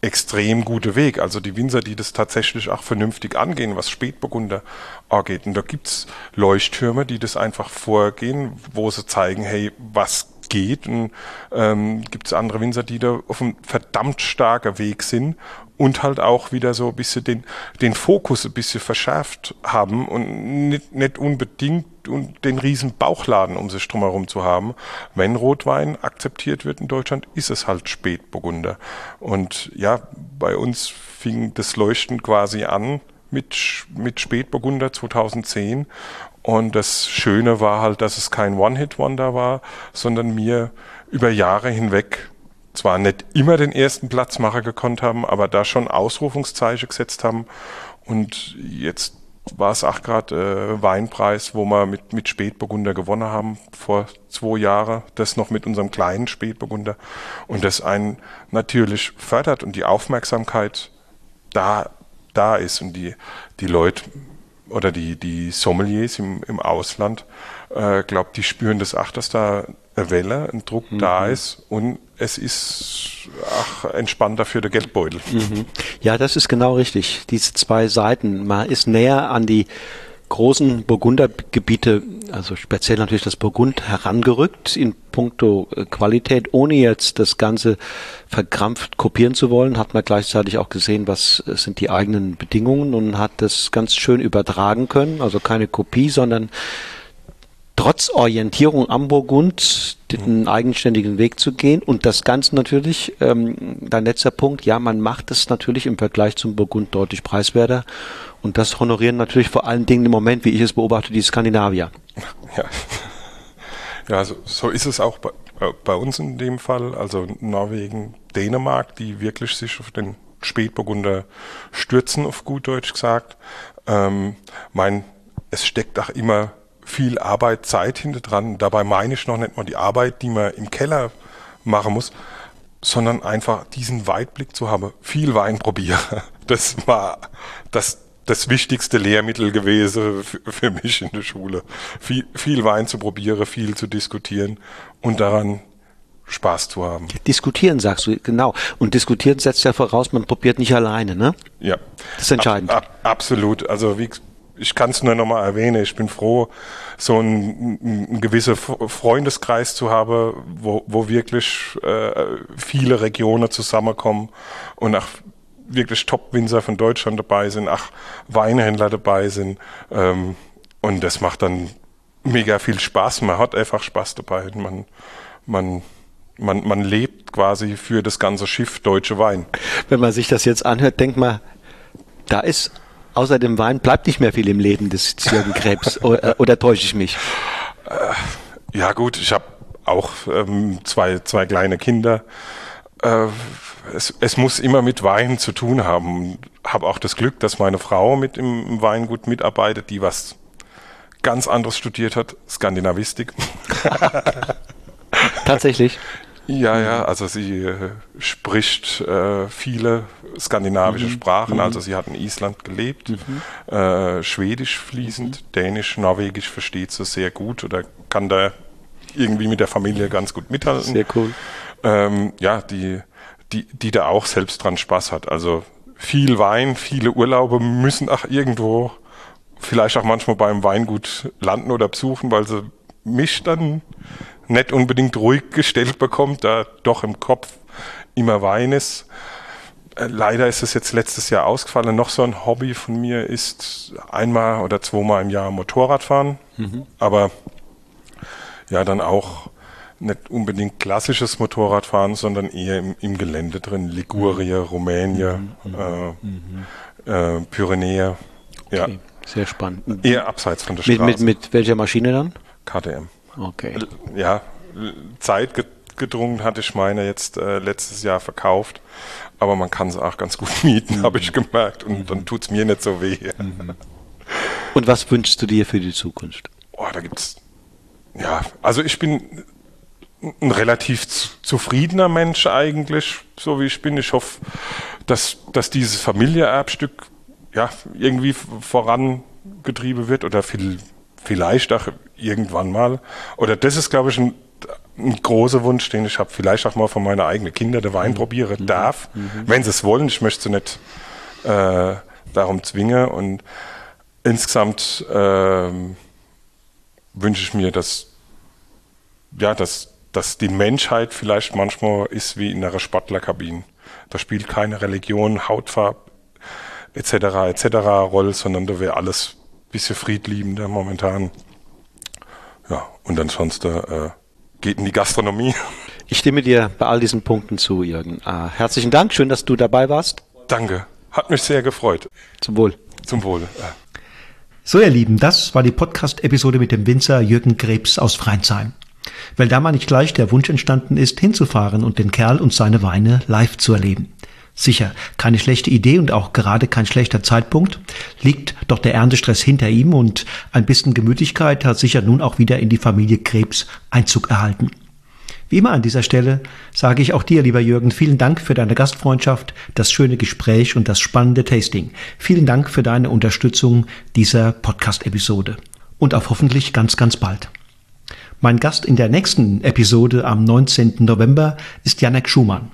B: extrem guten Weg. Also die Winzer, die das tatsächlich auch vernünftig angehen, was Spätburgunder angeht. Und da gibt's Leuchttürme, die das einfach vorgehen, wo sie zeigen, hey, was geht. Und ähm, gibt es andere Winzer, die da auf einem verdammt starker Weg sind und halt auch wieder so ein bisschen den, den Fokus ein bisschen verschärft haben und nicht, nicht unbedingt den riesen Bauchladen um sich drumherum zu haben. Wenn Rotwein akzeptiert wird in Deutschland, ist es halt Spätburgunder. Und ja, bei uns fing das Leuchten quasi an mit, mit Spätburgunder 2010 und das Schöne war halt, dass es kein One-Hit-Wonder war, sondern mir über Jahre hinweg zwar nicht immer den ersten Platzmacher gekonnt haben, aber da schon Ausrufungszeichen gesetzt haben. Und jetzt war es auch gerade äh, Weinpreis, wo wir mit, mit Spätburgunder gewonnen haben vor zwei Jahren. Das noch mit unserem kleinen Spätburgunder. Und das einen natürlich fördert und die Aufmerksamkeit da, da ist und die, die Leute oder die, die Sommeliers im, im Ausland, äh, glaube die spüren das auch, dass da eine Welle, ein Druck mhm. da ist und es ist ach, entspannter für den Geldbeutel.
A: Mhm. Ja, das ist genau richtig. Diese zwei Seiten. Man ist näher an die großen Burgundergebiete, also speziell natürlich das Burgund, herangerückt in puncto äh, Qualität, ohne jetzt das Ganze verkrampft kopieren zu wollen, hat man gleichzeitig auch gesehen, was äh, sind die eigenen Bedingungen und hat das ganz schön übertragen können. Also keine Kopie, sondern trotz Orientierung am Burgund den mhm. eigenständigen Weg zu gehen und das Ganze natürlich, ähm, dein letzter Punkt, ja, man macht es natürlich im Vergleich zum Burgund deutlich preiswerter und das honorieren natürlich vor allen Dingen im Moment, wie ich es beobachte, die Skandinavier.
B: Ja, ja so, so ist es auch bei, äh, bei uns in dem Fall, also Norwegen, Dänemark, die wirklich sich auf den Spätburgunder stürzen, auf gut Deutsch gesagt. Ähm, mein, es steckt auch immer viel Arbeit, Zeit hinter dran. Dabei meine ich noch nicht mal die Arbeit, die man im Keller machen muss, sondern einfach diesen Weitblick zu haben, viel Wein probieren. <laughs> Das war das, das wichtigste Lehrmittel gewesen für, mich in der Schule. Viel, viel Wein zu probieren, viel zu diskutieren und daran Spaß zu haben.
A: Diskutieren, sagst du, genau. Und diskutieren setzt ja voraus, man probiert nicht alleine, ne?
B: Ja.
A: Das ist entscheidend. Ab,
B: ab, absolut. Also wie, ich kann es nur nochmal erwähnen, ich bin froh, so ein, ein gewisser Freundeskreis zu haben, wo, wo wirklich äh, viele Regionen zusammenkommen und auch wirklich Top-Winzer von Deutschland dabei sind, ach, Weinhändler dabei sind. Ähm, und das macht dann mega viel Spaß. Man hat einfach Spaß dabei. Man, man, man, man lebt quasi für das ganze Schiff Deutsche Wein.
A: Wenn man sich das jetzt anhört, denkt man, da ist außer dem Wein bleibt nicht mehr viel im Leben des Jürgen Krebs. oder, oder täusche ich mich?
B: Äh, ja gut, ich habe auch ähm, zwei, zwei kleine Kinder. Äh, es, es muss immer mit Wein zu tun haben. Habe auch das Glück, dass meine Frau mit im, im Weingut mitarbeitet, die was ganz anderes studiert hat, Skandinavistik. <laughs>
A: Tatsächlich.
B: Ja, ja, also sie äh, spricht äh, viele skandinavische mhm. Sprachen. Mhm. Also sie hat in Island gelebt, mhm. äh, Schwedisch fließend, mhm. Dänisch, Norwegisch versteht sie sehr gut oder kann da irgendwie mit der Familie ganz gut mithalten.
A: Sehr cool.
B: Ähm, ja, die, die, die da auch selbst dran Spaß hat. Also viel Wein, viele Urlaube müssen auch irgendwo vielleicht auch manchmal beim Weingut landen oder besuchen, weil sie mich dann nicht unbedingt ruhig gestellt bekommt, da doch im Kopf immer Wein ist. Äh, leider ist es jetzt letztes Jahr ausgefallen. Noch so ein Hobby von mir ist einmal oder zweimal im Jahr Motorradfahren. Mhm. Aber ja, dann auch nicht unbedingt klassisches Motorradfahren, sondern eher im, im Gelände drin. Liguria, Rumänien, mhm. Äh, mhm. äh, Pyrenäe.
A: Okay. Ja. Sehr spannend.
B: Eher abseits von der
A: Straße. Mit, mit, mit welcher Maschine dann?
B: KTM.
A: Okay.
B: Ja, Zeit gedrungen hatte ich meine jetzt äh, letztes Jahr verkauft, aber man kann es auch ganz gut <laughs> mieten, mhm. habe ich gemerkt und mhm. dann tut es mir nicht so weh. Mhm.
A: Und was wünschst du dir für die Zukunft?
B: Oh, da gibt's ja, also ich bin ein relativ zufriedener Mensch eigentlich, so wie ich bin. Ich hoffe, dass, dass dieses Familieerbstück ja irgendwie vorangetrieben wird oder viel, vielleicht auch irgendwann mal. Oder das ist, glaube ich, ein, ein großer Wunsch, den ich habe. Vielleicht auch mal von meinen eigenen Kindern der Wein mhm. probieren mhm. darf, mhm. wenn sie es wollen. Ich möchte sie nicht äh, darum zwingen. Und insgesamt äh, wünsche ich mir, dass ja, dass, dass die Menschheit vielleicht manchmal ist wie in einer Sportlerkabine. Da spielt keine Religion, Hautfarbe etc. etc. Rolle, sondern da wäre alles bisschen friedliebender momentan. Ja, und ansonsten äh, geht in die Gastronomie. <laughs>
A: Ich stimme dir bei all diesen Punkten zu, Jürgen. Äh, herzlichen Dank, schön, dass du dabei warst.
B: Danke, hat mich sehr gefreut.
A: Zum Wohl.
B: Zum Wohl.
A: So, ihr Lieben, das war die Podcast-Episode mit dem Winzer Jürgen Krebs aus Freinsheim. Weil da mal nicht gleich der Wunsch entstanden ist, hinzufahren und den Kerl und seine Weine live zu erleben. Sicher, keine schlechte Idee und auch gerade kein schlechter Zeitpunkt. Liegt doch der Erntestress hinter ihm und ein bisschen Gemütlichkeit hat sicher nun auch wieder in die Familie Krebs Einzug erhalten. Wie immer an dieser Stelle sage ich auch dir, lieber Jürgen, vielen Dank für deine Gastfreundschaft, das schöne Gespräch und das spannende Tasting. Vielen Dank für deine Unterstützung dieser Podcast-Episode. Und auf hoffentlich ganz, ganz bald. Mein Gast in der nächsten Episode am 19. November ist Janek Schumann.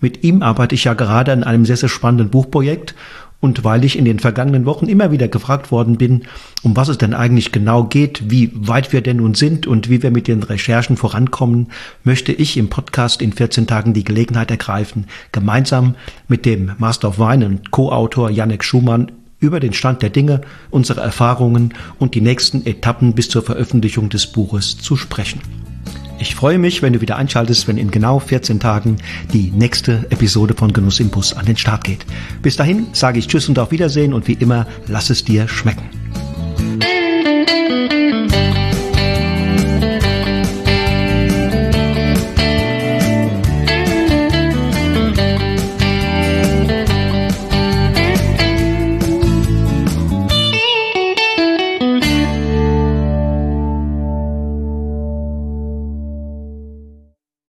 A: Mit ihm arbeite ich ja gerade an einem sehr, sehr spannenden Buchprojekt und weil ich in den vergangenen Wochen immer wieder gefragt worden bin, um was es denn eigentlich genau geht, wie weit wir denn nun sind und wie wir mit den Recherchen vorankommen, möchte ich im Podcast in 14 Tagen die Gelegenheit ergreifen, gemeinsam mit dem Master of Wine und Co-Autor Janek Schumann über den Stand der Dinge, unsere Erfahrungen und die nächsten Etappen bis zur Veröffentlichung des Buches zu sprechen. Ich freue mich, wenn du wieder einschaltest, wenn in genau 14 Tagen die nächste Episode von Genuss im Bus an den Start geht. Bis dahin sage ich Tschüss und auf Wiedersehen und wie immer, lass es dir schmecken.